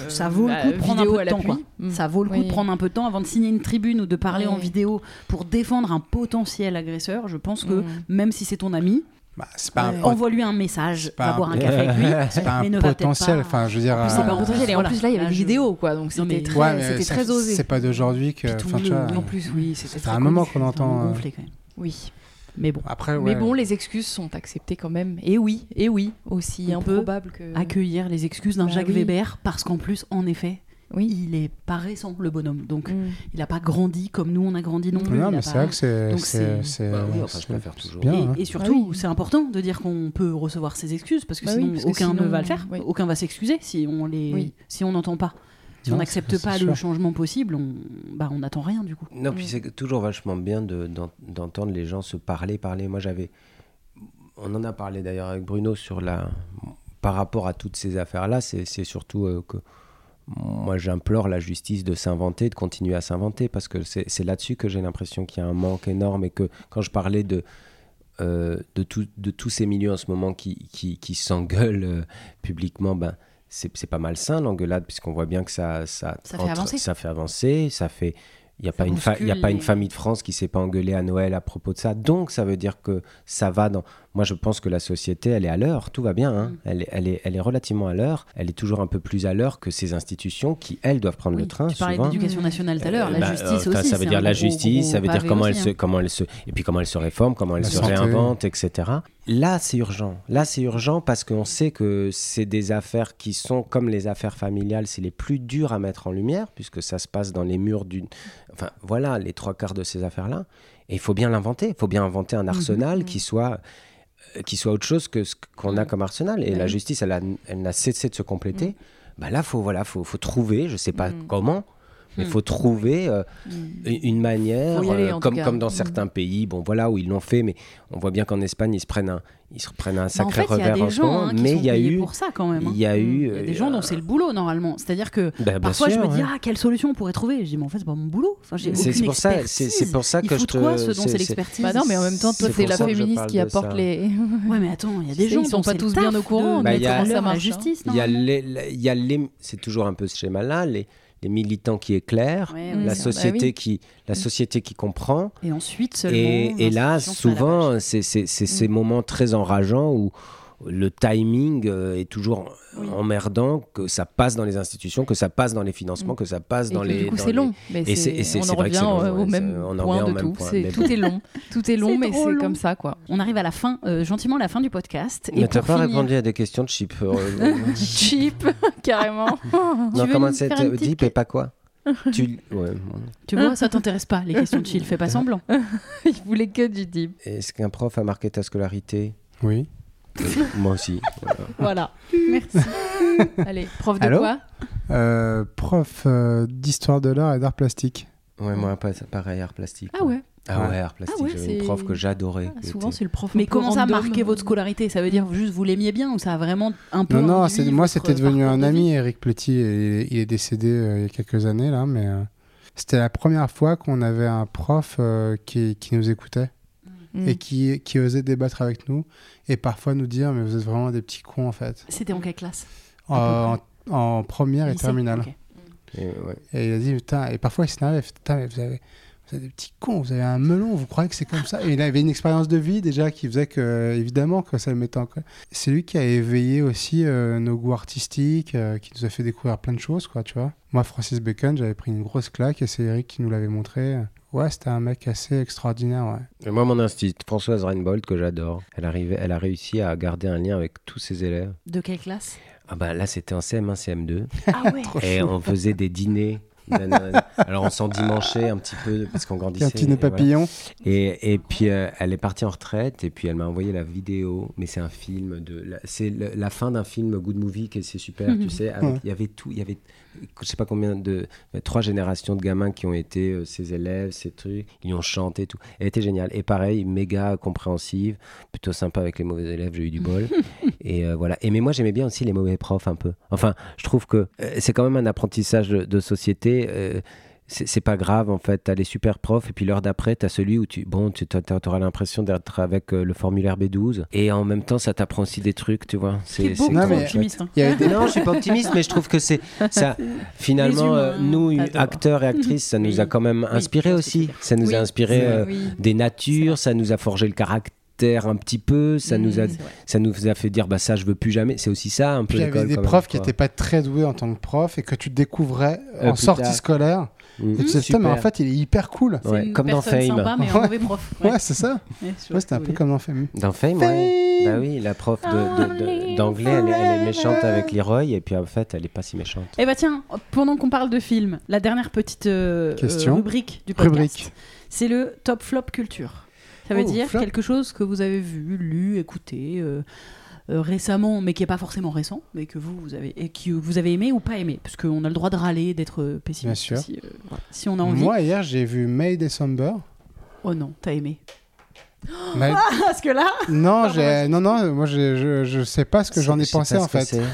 B: ça vaut le coup de prendre un peu de temps. quoi. Ça vaut le coup.
C: Oui.
B: de prendre un peu de temps avant de signer une tribune ou de parler
C: Oui.
B: en vidéo pour défendre un potentiel agresseur. Je pense que
C: Mm.
B: même si c'est ton ami,
E: Bah,
C: Ouais.
E: pot-
B: envoie-lui un message, va
E: un-
B: boire un café avec lui. *laughs*
E: c'est pas un potentiel.
B: pas-
E: Enfin, je veux dire.
B: En plus, c'est
E: euh,
B: pas un potentiel.
C: Et en
B: Voilà.
C: plus, là, il y avait
B: je-
C: vidéos, quoi. Donc
B: mais-
C: c'était très,
E: Ouais,
C: osé.
E: C'est pas d'aujourd'hui que. Enfin,
B: le-
E: tu vois,
B: En plus, oui, c'était
E: un moment qu'on entend,
B: vraiment
E: euh,
B: gonflé, quand même.
C: Oui.
B: Mais bon,
E: Après, ouais.
C: Mais bon, les excuses sont acceptées quand même. Et oui, et oui, aussi
B: On peut
C: improbable que.
B: accueillir les excuses d'un
C: Bah
B: Jacques
C: oui.
B: Weber parce qu'en plus, en effet,
C: Oui.
B: il est pas récent, le bonhomme. Donc,
C: Mm.
B: il n'a pas grandi comme nous, on a grandi non plus.
E: Non, mais
B: pas-
E: c'est vrai que c'est. C'est-
D: Bah oui, enfin, je préfère toujours.
E: bien.
B: Et,
E: hein.
B: et surtout,
C: Ah oui.
B: c'est important de dire qu'on peut recevoir ses excuses parce que
C: Bah oui,
B: sinon
C: que
B: aucun
C: sinon,
B: ne va le faire,
C: oui.
B: aucun va s'excuser si on les,
C: Oui.
B: si on n'entend pas. Si
E: Non,
B: on n'accepte pas
E: sûr.
B: le changement possible, on, bah, on n'attend rien du coup.
D: Non, puis
C: Mm.
D: c'est toujours vachement bien de- d'en- d'entendre les gens se parler, parler. Moi, j'avais. On en a parlé d'ailleurs avec Bruno sur la. Par rapport à toutes ces affaires-là, c'est c'est surtout euh, que. Moi, j'implore la justice de s'inventer, de continuer à s'inventer, parce que c'est c'est là-dessus que j'ai l'impression qu'il y a un manque énorme et que quand je parlais de, euh, de, tout- de tous ces milieux en ce moment qui, qui, qui s'engueulent euh, publiquement, ben, c'est c'est pas malsain l'engueulade, puisqu'on voit bien que ça, ça,
B: Ça fait avancer.
D: ça fait avancer, ça fait. Il n'y a, pas une fa- y a pas une famille de France qui s'est pas engueulée à Noël à propos de ça. Donc, ça veut dire que ça va dans. Moi, je pense que la société, elle est à l'heure. Tout va bien. hein.
B: Mm.
D: Elle, est, elle, est, elle est relativement à l'heure. Elle est toujours un peu plus à l'heure que ces institutions qui, elles, doivent prendre
B: Oui,
D: le train.
B: tu parlais
D: souvent.
B: d'éducation nationale tout à l'heure,
D: Euh,
B: la
D: bah,
B: justice
D: euh,
B: aussi.
D: Ça veut dire la justice, ça veut dire comment elle, se,
B: hein.
D: comment elle se, et puis comment elle se réforme, comment elle
E: La
D: se
E: santé.
D: réinvente, etc. Là, c'est urgent. Là, c'est urgent parce qu'on sait que c'est des affaires qui sont comme les affaires familiales, c'est les plus dures à mettre en lumière puisque ça se passe dans les murs d'une. Enfin, voilà les trois quarts de ces affaires-là. Et il faut bien l'inventer. Il faut bien inventer un arsenal qui soit euh, qui soit autre chose que ce qu'on a comme arsenal. Et
C: Bah
D: la justice, elle, a- elle n'a cessé de se compléter. Bah là, faut voilà, faut, faut trouver. Je sais pas
C: Mm.
D: comment, Il
B: Hmm.
D: faut trouver euh, une manière,
C: aller,
D: euh, comme, comme dans
C: Mm.
D: certains pays, bon voilà, où ils l'ont fait, mais on voit bien qu'en Espagne, ils se prennent un, ils se prennent un
B: Bah, en
D: sacré
B: fait, il y a
D: revers en
B: gens
D: moment.
B: hein, qui
D: mais il y a
B: payés
D: eu,
B: pour ça quand même. hein.
D: il y a eu,
B: y a des
D: euh,
B: gens dont c'est le boulot normalement. C'est-à-dire que
D: bien
B: parfois je me dis
D: ouais.
B: ah quelle solution on pourrait trouver? Je dis mais en fait c'est pas mon boulot. Enfin,
D: C'est- pour ça- c'est- pour ça que je te-
B: quoi ce dont
D: c'est-
B: l'expertise?
C: Bah non, mais en même temps, toi,
D: C'est
C: t'es la féministe qui apporte les. *laughs*
B: Ouais mais attends, il y a des gens
C: ils sont pas tous bien au courant,
B: de
D: Bah,
B: mettre
D: il y a-
B: en
C: ça marche, hein.
B: justice.
D: Il y a les, il y a les, c'est toujours un peu ce schéma-là, les, les militants qui éclairent,
B: Ouais,
C: Mm.
D: la société
C: Bah oui.
D: qui, la société qui comprend,
B: Et ensuite seulement.
D: et, et là, souvent, c'est c'est ces
C: Mm.
D: moments très enrageants où le timing euh, est toujours
B: Oui.
D: emmerdant, que ça passe dans les institutions, que ça passe dans les financements,
C: Mm.
D: que ça passe
C: Et
D: dans
C: que
D: les.
C: du coup, c'est
D: les-
C: long. Mais
D: Et c'est- et c'est-
C: on
D: c'est
C: en
D: vrai que
C: revient
D: c'est long,
C: euh,
D: ouais,
C: au même
D: on en
C: point
D: revient
C: de
D: au même
C: tout. Tout est long. Tout est long, mais c'est comme ça, quoi.
B: On arrive à la fin, euh, gentiment à la fin du podcast. Et
D: Mais t'as pas
B: finir-
D: répondu à des questions de chip. euh, *laughs*
C: Cheap, *laughs* carrément. *laughs*
D: non, comment c'est Deep et pas quoi tu... ouais.
B: Tu vois, ça t'intéresse pas, les questions de chill, fais pas semblant.
C: Il voulait que du deep.
D: Est-ce qu'un prof a marqué ta scolarité?
E: Oui. *laughs*
D: Moi aussi. voilà.
C: Voilà.
B: Merci. *laughs*
C: Allez, prof de
E: Allô
C: quoi?
E: Euh, prof euh, d'histoire de l'art et d'art plastique.
D: Ouais, moi, pas, pareil, art plastique.
C: Ah ouais.
D: Ah ouais, art plastique.
C: Ah ouais,
D: J'avais une prof que j'adorais.
C: Ah, Souvent,
D: était-
C: c'est le prof.
B: Mais comment ça a marqué votre scolarité? Ça veut dire juste vous l'aimiez bien ou ça a vraiment un peu.
E: Non, non, c'est- moi c'était devenu un ami, Eric Petit, et il est décédé euh, il y a quelques années là, mais euh, c'était la première fois qu'on avait un prof euh, qui, qui nous écoutait
C: Mm.
E: et qui, qui osait débattre avec nous et parfois nous dire mais vous êtes vraiment des petits cons en fait.
B: C'était en quelle classe?
E: En, en- en première et terminale.
B: Ok.
D: Et ouais.
E: Et il a dit putain, et parfois il s'énervait, putain mais vous avez, vous êtes des petits cons, vous avez un melon, vous croyez que c'est comme ça? Et il avait une expérience de vie déjà qui faisait que, évidemment, que ça le mettait en colère. C'est lui qui a éveillé aussi euh, nos goûts artistiques, euh, qui nous a fait découvrir plein de choses, quoi, tu vois. Moi, Francis Bacon, j'avais pris une grosse claque et c'est Eric qui nous l'avait montré. Ouais, c'était un mec assez extraordinaire, ouais.
D: Et moi, mon institut, Françoise Reinbold, que j'adore, elle, arrivait, elle a réussi à garder un lien avec tous ses élèves.
B: De quelle classe?
D: Ah bah là, c'était en CM1, CM2.
B: Ah ouais. *laughs*
D: et on faisait des dîners. Alors on s'endimanchait un petit peu parce qu'on grandissait.
E: Un petit nœud
D: et voilà.
E: papillon.
D: Et, et puis euh, elle est partie en retraite et puis elle m'a envoyé la vidéo. Mais c'est un film de, c'est la fin d'un film Good Movie qui est c'est super, tu sais. avec-
E: Ouais.
D: Il y avait tout, il y avait, je sais pas combien de, trois générations de gamins qui ont été euh, ses élèves, ses trucs. Ils ont chanté tout. Elle était géniale. Et pareil, méga compréhensive, plutôt sympa avec les mauvais élèves. J'ai eu du bol. *laughs* et euh, voilà. Et mais moi j'aimais bien aussi les mauvais profs un peu. Enfin, je trouve que euh, c'est quand même un apprentissage de, de société. euh, c'est pas grave en fait, t'as les super profs et puis l'heure d'après t'as celui où tu bon tu auras l'impression d'être avec euh, le formulaire B12 et en même temps ça t'apprend aussi des trucs tu vois.
B: C'est beaucoup
E: Non, mais-
B: optimiste. hein.
E: Des *laughs*
D: non, je suis pas optimiste, mais je trouve que c'est ça. *laughs* Finalement, euh, nous, acteurs et actrices, ça nous a quand même
B: Oui,
D: inspiré aussi. Ça nous
C: Oui,
D: a inspiré euh,
C: Oui.
D: des natures, ça nous a forgé le caractère un petit peu, ça nous a,
B: Mm, vrai.
D: ça nous a fait dire bah ça je veux plus jamais. C'est aussi ça un peu.
E: Il y avait des profs qui n'étaient pas très doués en tant que prof et que tu découvrais
D: Euh,
E: en sortie
D: tard.
E: scolaire.
D: Mm,
E: Et tu mais en fait, il est hyper cool.
B: C'est
D: Ouais,
B: une
D: comme dans Fame.
B: sympa, mais un
E: Ouais.
B: mauvais *laughs* prof.
E: Ouais, c'est ça.
B: Ouais,
E: c'était un peu comme dans Fame.
D: Dans Fame, ouais. Bah oui, la prof d'anglais, elle, est- elle est méchante avec Leroy et puis en fait, elle est pas si méchante.
B: Eh bah tiens, pendant qu'on parle de film, la dernière petite euh,
E: Question.
B: euh, rubrique du podcast, c'est le top flop culture. Ça veut
E: Oh,
B: dire
E: flop.
B: quelque chose que vous avez vu, lu, écouté euh, euh, récemment, mais qui est pas forcément récent, mais que vous, vous avez et que vous avez aimé ou pas aimé, parce qu'on a le droit de râler, d'être euh, pessimiste
E: Bien sûr.
B: euh, si on a envie.
E: Moi, hier, j'ai vu May December.
B: Oh non, t'as aimé. *gasps*
E: May-
B: Parce que là,
E: Non, j'ai, non, non, moi, je, je sais pas ce que j'en ai pensé en fait.
D: c'est. *laughs*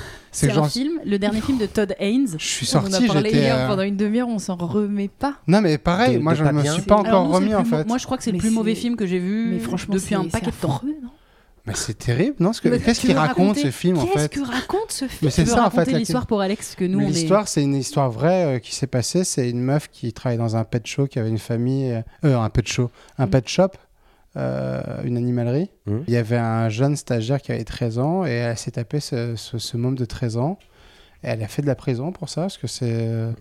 B: Un film, le dernier film de Todd Haynes.
E: je suis
C: On en
E: sorti,
C: parlé
E: j'étais.
C: hier
E: euh,
C: pendant une demi-heure, on s'en remet pas.
E: Non, mais pareil,
D: De-
E: moi,
D: de
E: je
D: pas
E: me
D: bien.
E: suis pas
B: Alors
E: encore remis en
B: mo-
E: fait.
B: Moi, je crois que c'est le
C: Mais
B: plus mauvais film que j'ai vu
C: Mais franchement,
B: depuis un paquet de temps.
C: affreux, non?
E: Mais c'est terrible, non ce que-
B: Mais
E: Qu'est-ce qu'il raconte ce film en
B: Qu'est-ce
E: fait
B: que raconte ce film
E: Mais c'est ça, en fait,
B: l'histoire pour Alex que nous.
E: L'histoire, c'est une histoire vraie euh, qui s'est passée. C'est une meuf qui travaille dans un pet show, qui avait une famille, euh, euh, un pet show, un
B: Mm.
E: pet shop, euh, une animalerie.
D: Mm.
E: Il y avait un jeune stagiaire qui avait 13 ans et elle s'est tapé ce, ce, ce môme de 13 ans. Elle a fait de la prison pour ça, parce que euh,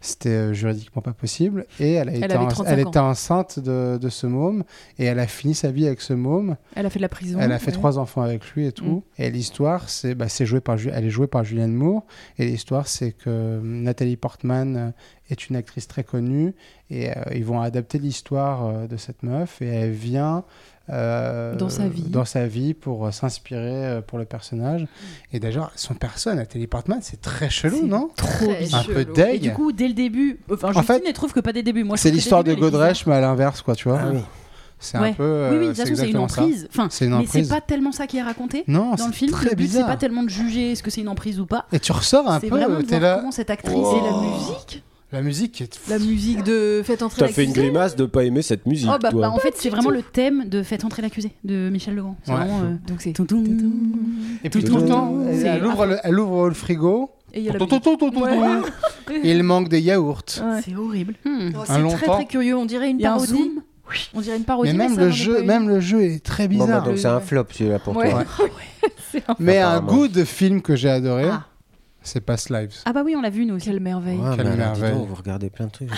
E: c'était euh, juridiquement pas possible. Et elle, a été,
C: avait
E: en-
C: 35
E: elle
C: ans.
E: était enceinte de, de ce môme. Et elle a fini sa vie avec ce môme.
C: Elle a fait de la prison.
E: Elle a fait
C: ouais.
E: trois enfants avec lui et tout.
C: Mm.
E: Et l'histoire, c'est, bah, c'est joué par, elle est jouée par Julianne Moore. Et l'histoire, c'est que Nathalie Portman euh, est une actrice très connue. Et euh, ils vont adapter l'histoire euh, de cette meuf. Et elle vient euh,
C: Dans sa vie.
E: dans sa vie pour euh, s'inspirer euh, pour le personnage. Et d'ailleurs, son personne, Nathalie Portman, c'est très chelou,
B: C'est
E: non?
C: Trop
E: Un peu
B: Et
E: deg.
B: du coup, dès le début, enfin,
E: En fait,
B: elle trouve que pas dès le début. Moi,
E: C'est l'histoire de
B: le est
E: Godrèche, mais à l'inverse, quoi, tu vois.
D: Ah oui.
E: C'est
B: Ouais.
E: un peu. euh,
B: oui, oui, de toute
E: c'est
B: façon, c'est une
E: ça.
B: emprise. Enfin,
E: C'est une
B: mais c'est pas tellement ça qui est raconté.
E: Non,
B: Dans le
E: c'est
B: film,
E: très
B: le but, c'est
E: bizarre.
B: pas tellement de juger est-ce que c'est une emprise ou pas.
E: Et tu ressors un
B: C'est
E: peu,
B: vraiment de voir
E: là.
B: comment cette actrice et la musique.
E: La musique est.
C: La musique de Faites entrer
D: T'as
C: la
D: fait une grimace de pas aimer cette musique,
C: Oh, bah,
D: toi.
B: Bah, en fait, c'est vraiment le thème de Faites entrer l'accusé de Michel Legrand. C'est
E: Ouais.
B: vraiment. euh,
C: Donc c'est.
B: toutoum.
E: Et puis
B: Tout le temps,
E: elle, ouvre le, elle ouvre le frigo.
C: Et il
E: manque des yaourts.
C: Ouais.
B: C'est horrible. Hmm.
C: Oh, C'est très très curieux. On dirait une parodie. On dirait une parodie.
E: Mais même le jeu, même le jeu est très
D: Bon, bah,
E: bizarre.
D: donc c'est un flop celui-là pour
C: Ouais.
D: toi. *laughs*
E: Mais un goût de film que j'ai adoré,
B: Ah.
E: C'est Past Lives.
B: Ah bah oui, on l'a vu nous aussi.
C: Quelle merveille.
D: Ouais,
E: Quelle merveille.
D: donc, vous regardez plein de trucs. pas.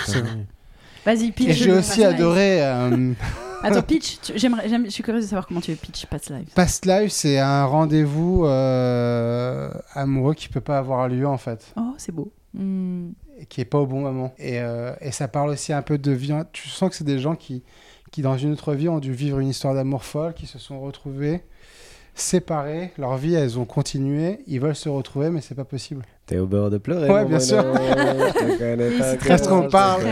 B: Vas-y, pitch.
E: Et j'ai aussi
B: Past Lives.
E: adoré euh, *laughs*
B: Attends, pitch. J'aimerais, j'aime- je suis curieuse de savoir comment tu pitch Past Lives.
E: Past Lives, c'est un rendez-vous euh, amoureux qui peut pas avoir lieu en fait,
B: Oh, c'est beau.
C: Hmm.
E: et qui est pas au bon moment. Et, euh, et ça parle aussi un peu de vie. Tu sens que c'est des gens qui, qui dans une autre vie ont dû vivre une histoire d'amour folle, qui se sont retrouvés séparés. Leur vie, elles ont continué. Ils veulent se retrouver, mais c'est pas possible.
D: T'es au bord de pleurer.
E: Ouais, bien sûr. *laughs* Est-ce qu'on parle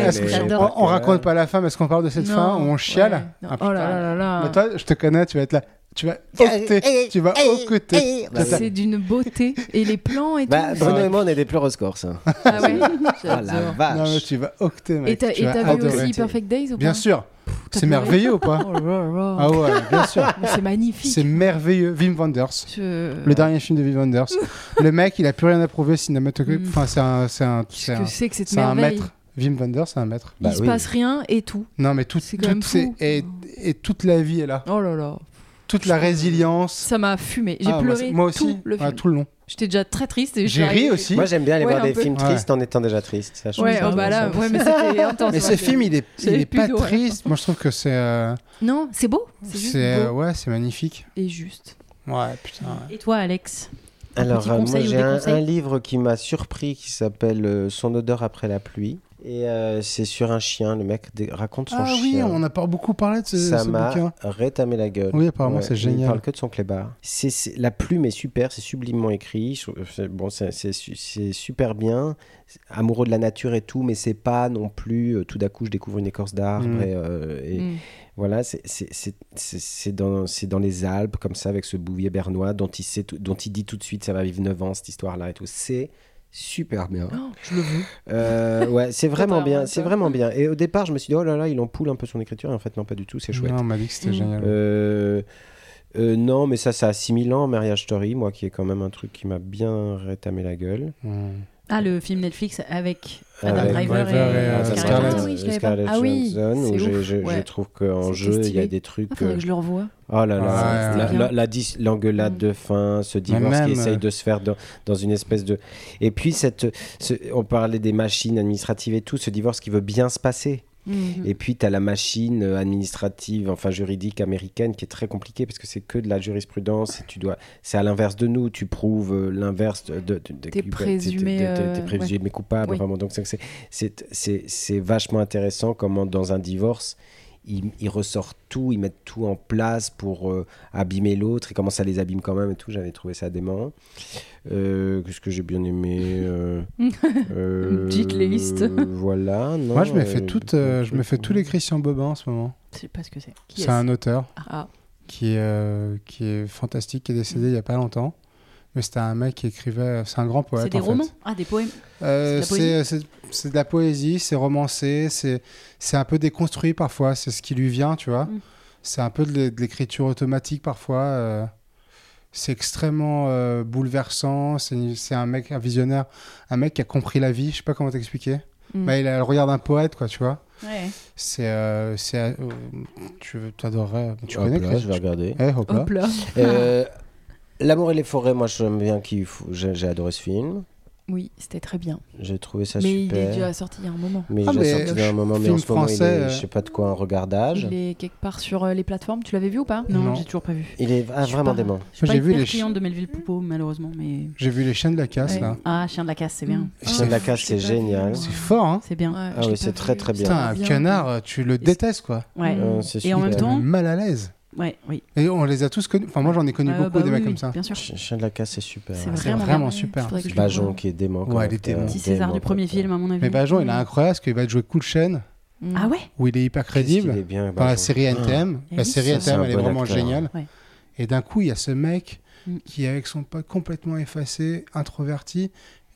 E: on, on raconte pas la fin, mais est-ce qu'on parle de cette
C: Non,
E: fin on chiale
C: ouais.
E: Ah,
C: Oh là là là là.
E: Mais toi, je te connais, tu vas être là. Tu vas octer. Tu vas octer.
D: Bah,
C: C'est d'une beauté. Et les plans et
D: Bah,
C: tout.
D: Bruno et moi, on est des pleureux corses. hein.
C: Ah ouais.
D: Ah *laughs* la
C: J'adore.
E: Non, mais
D: vache.
E: tu vas octer, mec.
C: Et t'as vu aussi Perfect Days ou pas?
E: Bien sûr. C'est merveilleux ou pas *laughs*
C: Oh.
E: Ah ouais, bien sûr.
C: C'est magnifique.
E: C'est merveilleux. Wim Wenders.
C: Je-
E: Le dernier film de Wim Wenders. *laughs* le mec, il a plus rien à prouver cinématographique.
C: Mm.
E: Enfin, c'est un, c'est un, c'est
C: Qu'est-ce
E: un,
C: que c'est que cette
E: c'est un maître. Wim Wenders, c'est un maître.
C: Il
D: Bah
C: se
D: oui.
C: passe rien et tout.
E: Non, mais tout,
C: C'est
E: et, et toute la vie est là.
C: Oh là là.
E: Toute la résilience.
C: Ça m'a fumé. J'ai
E: Ah,
C: pleuré
E: moi, aussi.
C: tout le film.
E: tout le long.
C: J'étais déjà très triste et
E: J'ai ri aussi.
D: Moi, j'aime bien aller
C: Ouais,
D: voir des
C: peu.
D: films
E: Ouais.
D: tristes en étant déjà triste. Ça
C: Ouais, oh bah là, ouais, mais c'était *laughs* intense.
E: Mais ce film, il est, il pas triste. Moi, je trouve que c'est, euh,
C: Non, c'est beau. C'est
E: euh, ouais, c'est magnifique.
C: et juste.
E: Ouais, putain. ouais.
B: Et toi, Alex?
D: Alors, euh, moi, j'ai un livre qui m'a surpris qui s'appelle euh, Son odeur après la pluie. Et euh, c'est sur un chien. Le mec raconte son
E: Ah oui,
D: chien.
E: on n'a pas beaucoup parlé de ce,
D: ça
E: ce
D: m'a
E: bouquin.
D: rétamé la gueule.
E: Oui, apparemment, c'est
D: Il
E: génial.
D: parle que de son clébard. C'est, la plume est super, c'est sublimement écrit. Bon, c'est, c'est su- c'est super bien. Amoureux de la nature et tout, mais c'est pas non plus euh, tout d'un coup je découvre une écorce d'arbre et, euh, et voilà, c'est, dans, c'est dans les Alpes comme ça avec ce bouvier bernois dont il, sait tout- dont il dit tout de suite ça va vivre 9 ans cette histoire-là et tout. C'est super bien.
C: Oh, je le veux.
D: Euh, ouais, c'est *laughs* vraiment bien, c'est vraiment bien. Et au départ, je me suis dit, oh là là, il empoule un peu son écriture. Et en fait, non, pas du tout, c'est chouette.
E: Non, on m'a dit que c'était
C: Mm.
E: génial.
D: Euh, euh, non, mais ça, ça a 6000 ans, Marriage Story, moi, qui est quand même un truc qui m'a bien rétamé la gueule.
E: Mm.
B: Ah, le film Netflix avec Adam
D: Avec
B: Driver
E: Driver
B: et,
E: et,
B: euh,
E: euh,
B: Scarlett.
C: Ah oui, je l'avais
D: Scarlett
C: pas. Ah oui,
D: où je, trouve qu'en
C: C'était
D: jeu, il y a des trucs.
C: Ah, faudrait
D: euh,
C: que je le revoie.
D: Oh là là,
E: Ouais,
D: la, dis- l'engueulade
C: Mm.
D: de fin, ce divorce
E: même,
D: qui essaye
E: euh,
D: de se faire dans, dans une espèce de... Et puis, cette, ce- on parlait des machines administratives et tout, ce divorce qui veut bien se passer.
C: Mm.
D: Et puis, tu as la machine euh, administrative, enfin juridique américaine qui est très compliquée parce que c'est que de la jurisprudence et tu dois. C'est à l'inverse de nous, tu prouves euh, l'inverse de. de, de-
C: T'es
D: de-
C: présumé, euh,
D: t'es présumé coupable.
C: Oui.
D: Vraiment. Donc, c'est- c'est- c'est- c'est c'est vachement intéressant comment, dans un divorce, ils, ils ressortent tout, ils mettent tout en place pour euh, abîmer l'autre et comment ça les abîme quand même et tout. J'avais trouvé ça dément. Euh, Qu'est-ce que j'ai bien aimé euh, *laughs* euh,
C: petite liste.
D: voilà. non,
E: Moi, je me
D: euh,
E: fais euh, je me fais tous les Christian Bobin en ce moment.
B: Je sais pas ce que c'est.
E: C'est un auteur
C: Ah,
E: qui est, euh, qui est fantastique, qui est décédé il y a pas longtemps. Mais c'était un mec qui écrivait. C'est un grand poète.
B: C'est des
E: en fait.
B: romans? Ah, des poèmes?
E: Euh,
B: C'est de la
E: poésie, c'est romancé, c'est c'est un peu déconstruit parfois, c'est ce qui lui vient, tu vois.
B: Mm.
E: C'est un peu de l'é- de l'écriture automatique parfois. euh, c'est extrêmement euh, bouleversant. C'est un mec, un visionnaire, un mec qui a compris la vie. Je sais pas comment t'expliquer.
C: Mm.
E: Bah, il a le regard d'un poète, quoi, tu vois.
B: Ouais.
E: C'est. euh, c'est, euh, tu adorerais. Tu
D: hop
E: connais
D: là,
E: Chris
D: je vais regarder.
E: Eh, hop là.
C: Hop là. *laughs*
D: Euh, L'amour et les forêts, moi j'aime bien qu'il faut- j'ai j'ai adoré ce film.
C: Oui, c'était très bien.
D: J'ai trouvé ça
C: mais il
D: super.
C: est déjà sorti il y a un moment.
D: Mais
E: Ah,
D: il
E: mais
D: est sorti il y a un moment, mais en ce moment, il
E: français,
D: est,
E: euh,
D: je sais pas de quoi, un regardage.
C: Il est quelque part sur euh, les plateformes. Tu l'avais vu ou pas?
B: Non,
E: Non.
B: j'ai toujours pas vu.
D: Il est ah, vraiment
B: pas-
D: dément.
B: Je suis pas
E: j'ai vu les
B: cliente de Melville Poupeau, malheureusement, mais.
E: J'ai vu les chaînes de la casse,
C: Ouais.
E: là.
B: Ah, Chien de la casse, c'est bien.
C: Mm.
D: Chien de la casse, c'est génial.
E: C'est fort, hein
B: C'est bien.
D: Ah oui, c'est très, très bien.
E: Putain, un canard, tu le détestes, quoi.
B: Ouais.
D: Euh, c'est
B: Et en même temps,
E: Mal à l'aise.
B: Ouais, oui.
E: Et on les a tous connus. Enfin, moi, j'en ai connu
B: Euh,
E: beaucoup
B: bah
E: des
B: oui,
E: mecs
B: oui,
E: comme ça.
B: Bien sûr.
D: Ch- Chien de la casse, c'est super.
B: C'est
D: hein.
E: C'est
B: vraiment,
E: vraiment super.
D: Bajon qui est dément.
E: Ouais, il dément.
B: Petit César
D: dément
B: du premier film, à mon avis.
E: Mais Bajon, il est incroyable parce qu'il va jouer Cool Chain,
C: Mm.
B: Ah ouais
E: où il est hyper crédible.
D: est bien,
E: Dans la
D: Bajon.
E: série
D: Ah.
E: NTM.
B: Et
E: La
B: oui,
E: série NTM, elle est vraiment géniale. Et d'un coup, il y a ce mec
B: Mm.
E: qui est avec son pote complètement effacé, introverti.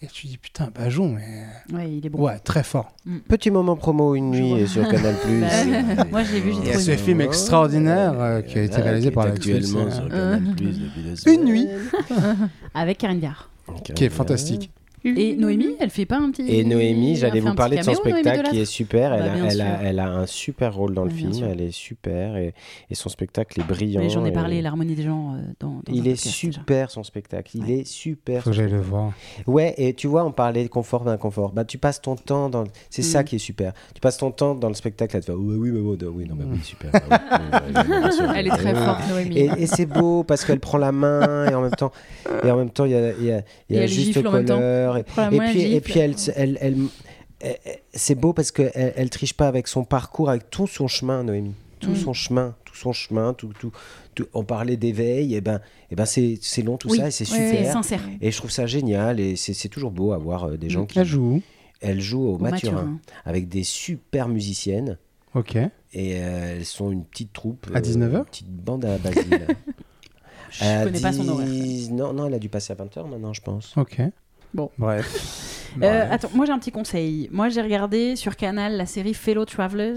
E: Et tu dis, putain, Bajon, mais.
B: Ouais, il est bon.
E: Ouais, très fort.
D: Petit moment promo une nuit sur Canal+.
B: Bah, *laughs* Moi, je l'ai vu, j'ai
E: Il y a
B: trouvé
E: ce film extraordinaire euh, qui a été réalisé par Alex
D: actuellement
E: Wilson.
D: sur Canal+. depuis la
E: Une nuit, *laughs*
B: Avec Karine Viard.
E: qui est fantastique.
B: Et Noémie, elle fait pas un petit.
D: Et Noémie,
B: elle
D: j'allais vous parler de son
B: caméo,
D: spectacle qui est super. Elle,
B: Bah,
D: a,
B: bien
D: elle, a, elle a un super rôle dans le film.
B: sûr.
D: Elle est super et, et son spectacle est brillant.
B: Mais j'en ai
D: et-
B: parlé, l'harmonie des gens euh, dans, dans
D: Il est
B: podcast, déjà.
D: super son spectacle. Il
B: Ouais.
D: est super.
E: Faut que j'aille le voir.
D: Ouais, et tu vois, on parlait de confort, d'inconfort. Bah, tu passes ton temps dans. C'est ça
B: Mm.
D: qui est super. Tu passes ton temps dans le spectacle à te faire. Oui, oui, mais bon, non, oui, non, bah oui, super. bah oui, oui, oui, oui.
C: Elle est très
D: Oui, oui.
C: forte, Noémie.
D: Et, c'est beau parce qu'elle prend la main et en même temps, et en même temps, il y a, a, a
C: elle
D: juste
C: gifle en
D: Et, puis, et puis elle, elle, elle- elle- elle- c'est beau parce qu'elle elle, triche pas avec son parcours, avec tout son chemin, Noémie. Tout
C: Mm.
D: son chemin, tout son chemin, tout, tout, tout- on parlait d'éveil, et ben, et ben c'est c'est long tout
B: Oui,
D: ça et c'est super.
B: sincère.
D: Et je trouve ça génial et c'est c'est toujours beau à voir euh, des gens qui.
E: Elle joue
D: Elle joue au
B: Au
D: Mathurin,
B: Mathurin.
D: avec des super musiciennes
E: Ok.
D: et euh, elles sont une petite troupe.
E: À 19 heures?
D: Une petite bande à Basile. *laughs*
B: Je connais pas son horaire.
D: Non, non, elle a dû passer à 20h maintenant, je pense.
E: Ok.
B: Bon. *laughs*
E: Bref.
B: Euh,
E: Bref.
B: attends, moi j'ai un petit conseil. Moi j'ai regardé sur Canal la série Fellow Travelers.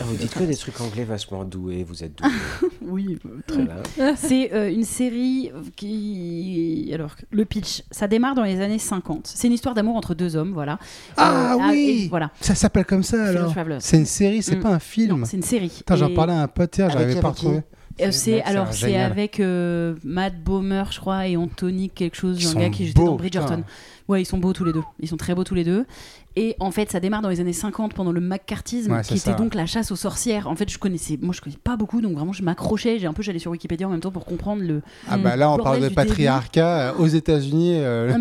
D: Ah, vous dites que des trucs anglais vachement doués, vous êtes doués. *laughs*
B: Oui,
D: Très bien.
B: c'est euh, une série qui. Alors, le pitch, ça démarre dans les années 50. C'est une histoire d'amour entre deux hommes, voilà.
E: Ah
B: Euh,
E: oui
B: et Voilà.
E: Ça s'appelle comme ça
B: Fellow
E: alors
B: Travelers.
E: C'est une série, c'est
B: Mm.
E: pas un film.
B: C'est une série.
E: J'en
B: Et-
E: parlais à un pote j'arrivais pas à
D: qui
E: retrouver.
B: Euh,
E: C'est-
B: c'est alors c'est avec euh, Matt Bomer, je crois, et Anthony quelque chose, un gars qui était dans Bridgerton. Ouais, ils sont beaux tous les deux. Ils sont très beaux tous les deux. Et en fait, ça démarre dans les années 50 pendant le McCarthyisme,
E: Ouais,
B: qui était
E: ça.
B: donc la chasse aux sorcières. En fait, je connaissais, moi, je connais pas beaucoup, donc vraiment, je m'accrochais. J'ai un peu, j'allais sur Wikipédia en même temps pour comprendre le.
E: Ah bah là, on parle de patriarcat. euh, Aux États-Unis, euh,
B: là,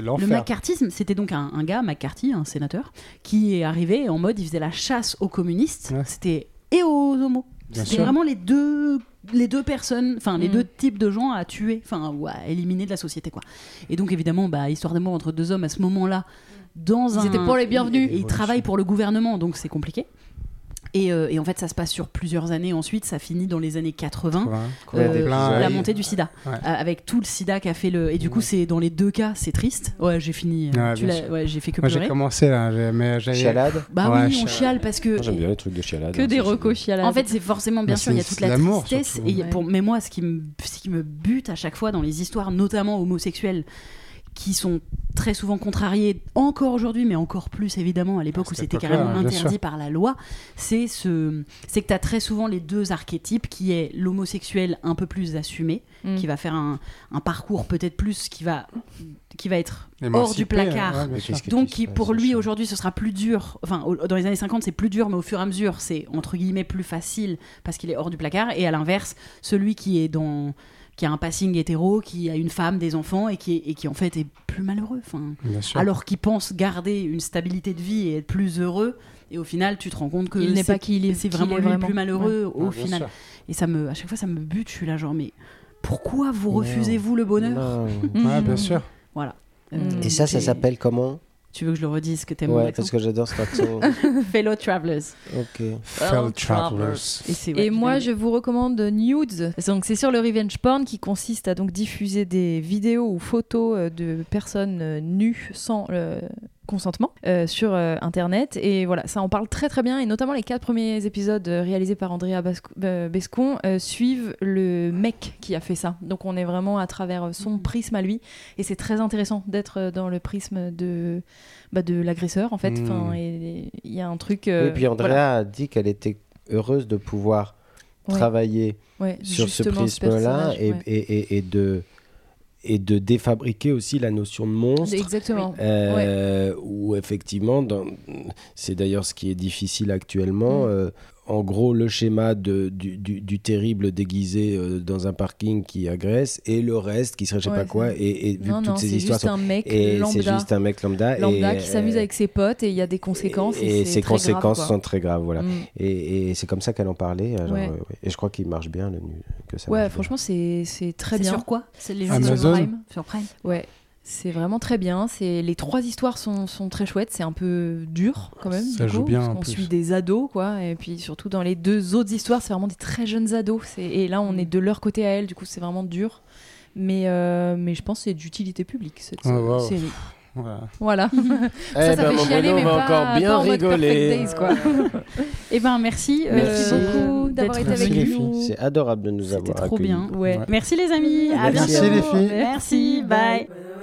B: le
E: l'enfer.
B: McCarthyisme. C'était donc un, un gars, McCarthy, un sénateur, qui est arrivé en mode, il faisait la chasse aux communistes.
E: Ouais.
B: C'était et aux homos. C'était
E: sûr.
B: vraiment les deux, les deux personnes, enfin les
C: Mm.
B: deux types de gens à tuer, enfin ou à éliminer de la société quoi. Et donc évidemment, bah, histoire d'amour entre deux hommes à ce moment-là, dans
C: Ils
B: un,
C: étaient pas les bienvenus.
B: Et ils travaillent pour le gouvernement, donc c'est compliqué. Et, euh, et en fait, ça se passe sur plusieurs années. Ensuite, ça finit dans les années 80.
E: Ouais.
D: Combien
B: Euh, la
E: ouais.
B: montée du sida
E: Ouais.
B: Euh, avec tout le sida qu'a fait le et du coup c'est dans les deux cas c'est triste ouais j'ai fini
E: bien
B: j'ai fait que
E: Moi, j'ai commencé là, j'ai- mais.
D: Chialade
B: bah
E: Ouais,
B: oui on
E: chial.
B: chiale parce que
D: J'aime bien les trucs de chialade.
C: Que
D: hein,
C: des recos chialades.
B: En fait, c'est forcément, bien
E: Mais
B: sûr, il y a toute la tristesse.
E: surtout.
B: Et
C: Ouais.
B: pour, mais moi, ce qui, me, ce qui me bute à chaque fois dans les histoires, notamment homosexuelles, qui sont très souvent contrariées, encore aujourd'hui, mais encore plus évidemment à l'époque où c'était carrément
E: bien
B: interdit par la loi, c'est ce, c'est que tu as très souvent les deux archétypes, qui est l'homosexuel un peu plus assumé,
C: Mm.
B: qui va faire un, un parcours peut-être plus, qui va, qui va être hors du placard.
E: ouais,
B: Donc, qui, pour lui, aujourd'hui, ce sera plus dur. Enfin, au- dans les années 50, c'est plus dur, mais au fur et à mesure, c'est entre guillemets plus facile parce qu'il est hors du placard. Et à l'inverse, celui qui est dans qui a un passing hétéro, qui a une femme, des enfants et qui, est- et qui en fait est plus malheureux. Enfin, alors qu'il pense garder une stabilité de vie et être plus heureux. Et au final, tu te rends compte que
C: Il n'est
B: c'est-
C: pas qui il est-
B: c'est vraiment
C: est
B: le
C: vraiment.
B: plus malheureux au
D: Ah,
B: final.
D: sûr.
B: Et ça me, à chaque fois, ça me bute. Je suis là, genre, mais pourquoi vous refusez-vous le bonheur? *laughs*
E: Ouais, bien sûr.
B: Voilà.
C: Mm.
D: Et ça, ça s'appelle comment?
B: Tu veux que je le redise que t'aimes mon
D: Ouais, parce que j'adore cet accent. *laughs*
B: Fellow Travelers.
D: ok.
E: Fellow Travelers.
B: Et, c'est- ouais,
C: Et moi, je vous recommande Nudes. Donc, c'est sur le revenge porn qui consiste à donc diffuser des vidéos ou photos euh, de personnes euh, nues sans euh, consentement euh, sur euh, Internet. Et voilà, ça en parle très très bien. Et notamment les quatre premiers épisodes euh, réalisés par Andrea Basco- Bescon euh, suivent le mec qui a fait ça. Donc, on est vraiment à travers son prisme à lui. Et c'est très intéressant d'être dans le prisme de, bah, de l'agresseur en fait. Enfin, et il y a un truc.
D: Et puis Andrea
C: voilà.
D: a dit qu'elle était heureuse de pouvoir
C: Ouais.
D: travailler
C: Ouais,
D: sur ce et,
C: ouais.
D: et, et, et de et de défabriquer aussi la notion de monstre.
C: Exactement.
D: Euh, Où effectivement, dans- c'est d'ailleurs ce qui est difficile actuellement.
C: Mm.
D: euh, en gros le schéma de, du, du- du terrible déguisé euh, dans un parking qui agresse et le reste qui serait je sais
C: Ouais,
D: pas quoi.
C: c'est-
D: Et, et vu
C: non,
D: que
C: non,
D: toutes ces histoires
C: juste
D: sont.
C: un mec
D: Et c'est
C: lambda,
D: juste un mec lambda.
C: lambda
D: et,
C: qui s'amuse
D: euh,
C: avec ses potes et il y a des conséquences. Et,
D: et ces
C: grave,
D: conséquences sont très graves, voilà.
C: Mm.
D: Et, et c'est comme ça qu'elle en parlait.
C: Ouais.
D: euh, ouais. Et je crois qu'il marche bien, le nu- que ça
C: Ouais, franchement, c'est c'est très
B: C'est
C: bien.
B: sur quoi? C'est les gens
E: Amazon.
B: sur Prime? Sur Prime?
C: Ouais, c'est vraiment très bien. C'est les trois histoires sont, sont très chouettes. C'est un peu dur quand même.
E: Ça
C: du
E: joue
C: coup,
E: bien,
C: Parce
E: plus.
C: suit des ados, quoi. Et puis surtout dans les deux autres histoires, c'est vraiment des très jeunes ados. Et là, on est de leur côté à elles. Du coup, c'est vraiment dur. Mais, euh, mais je pense que c'est d'utilité publique cette
E: ouais.
C: série.
E: Voilà.
C: Voilà. *laughs*
D: Eh
C: ça, ça
D: ben,
C: fait chialer, mais
D: va
C: pas,
D: encore bien
C: pas en mode
D: rigoler.
C: Perfect Days, quoi. *laughs*
B: Eh ben merci, euh,
D: Merci.
C: beaucoup d'avoir
B: d'être
C: été avec
D: Merci filles, c'est adorable de nous
B: C'était
D: avoir
B: trop
D: accueillis.
B: bien.
C: Ouais.
E: Ouais.
B: Merci les amis, à
D: Merci.
B: bientôt.
E: Merci, les filles.
B: Merci, bye.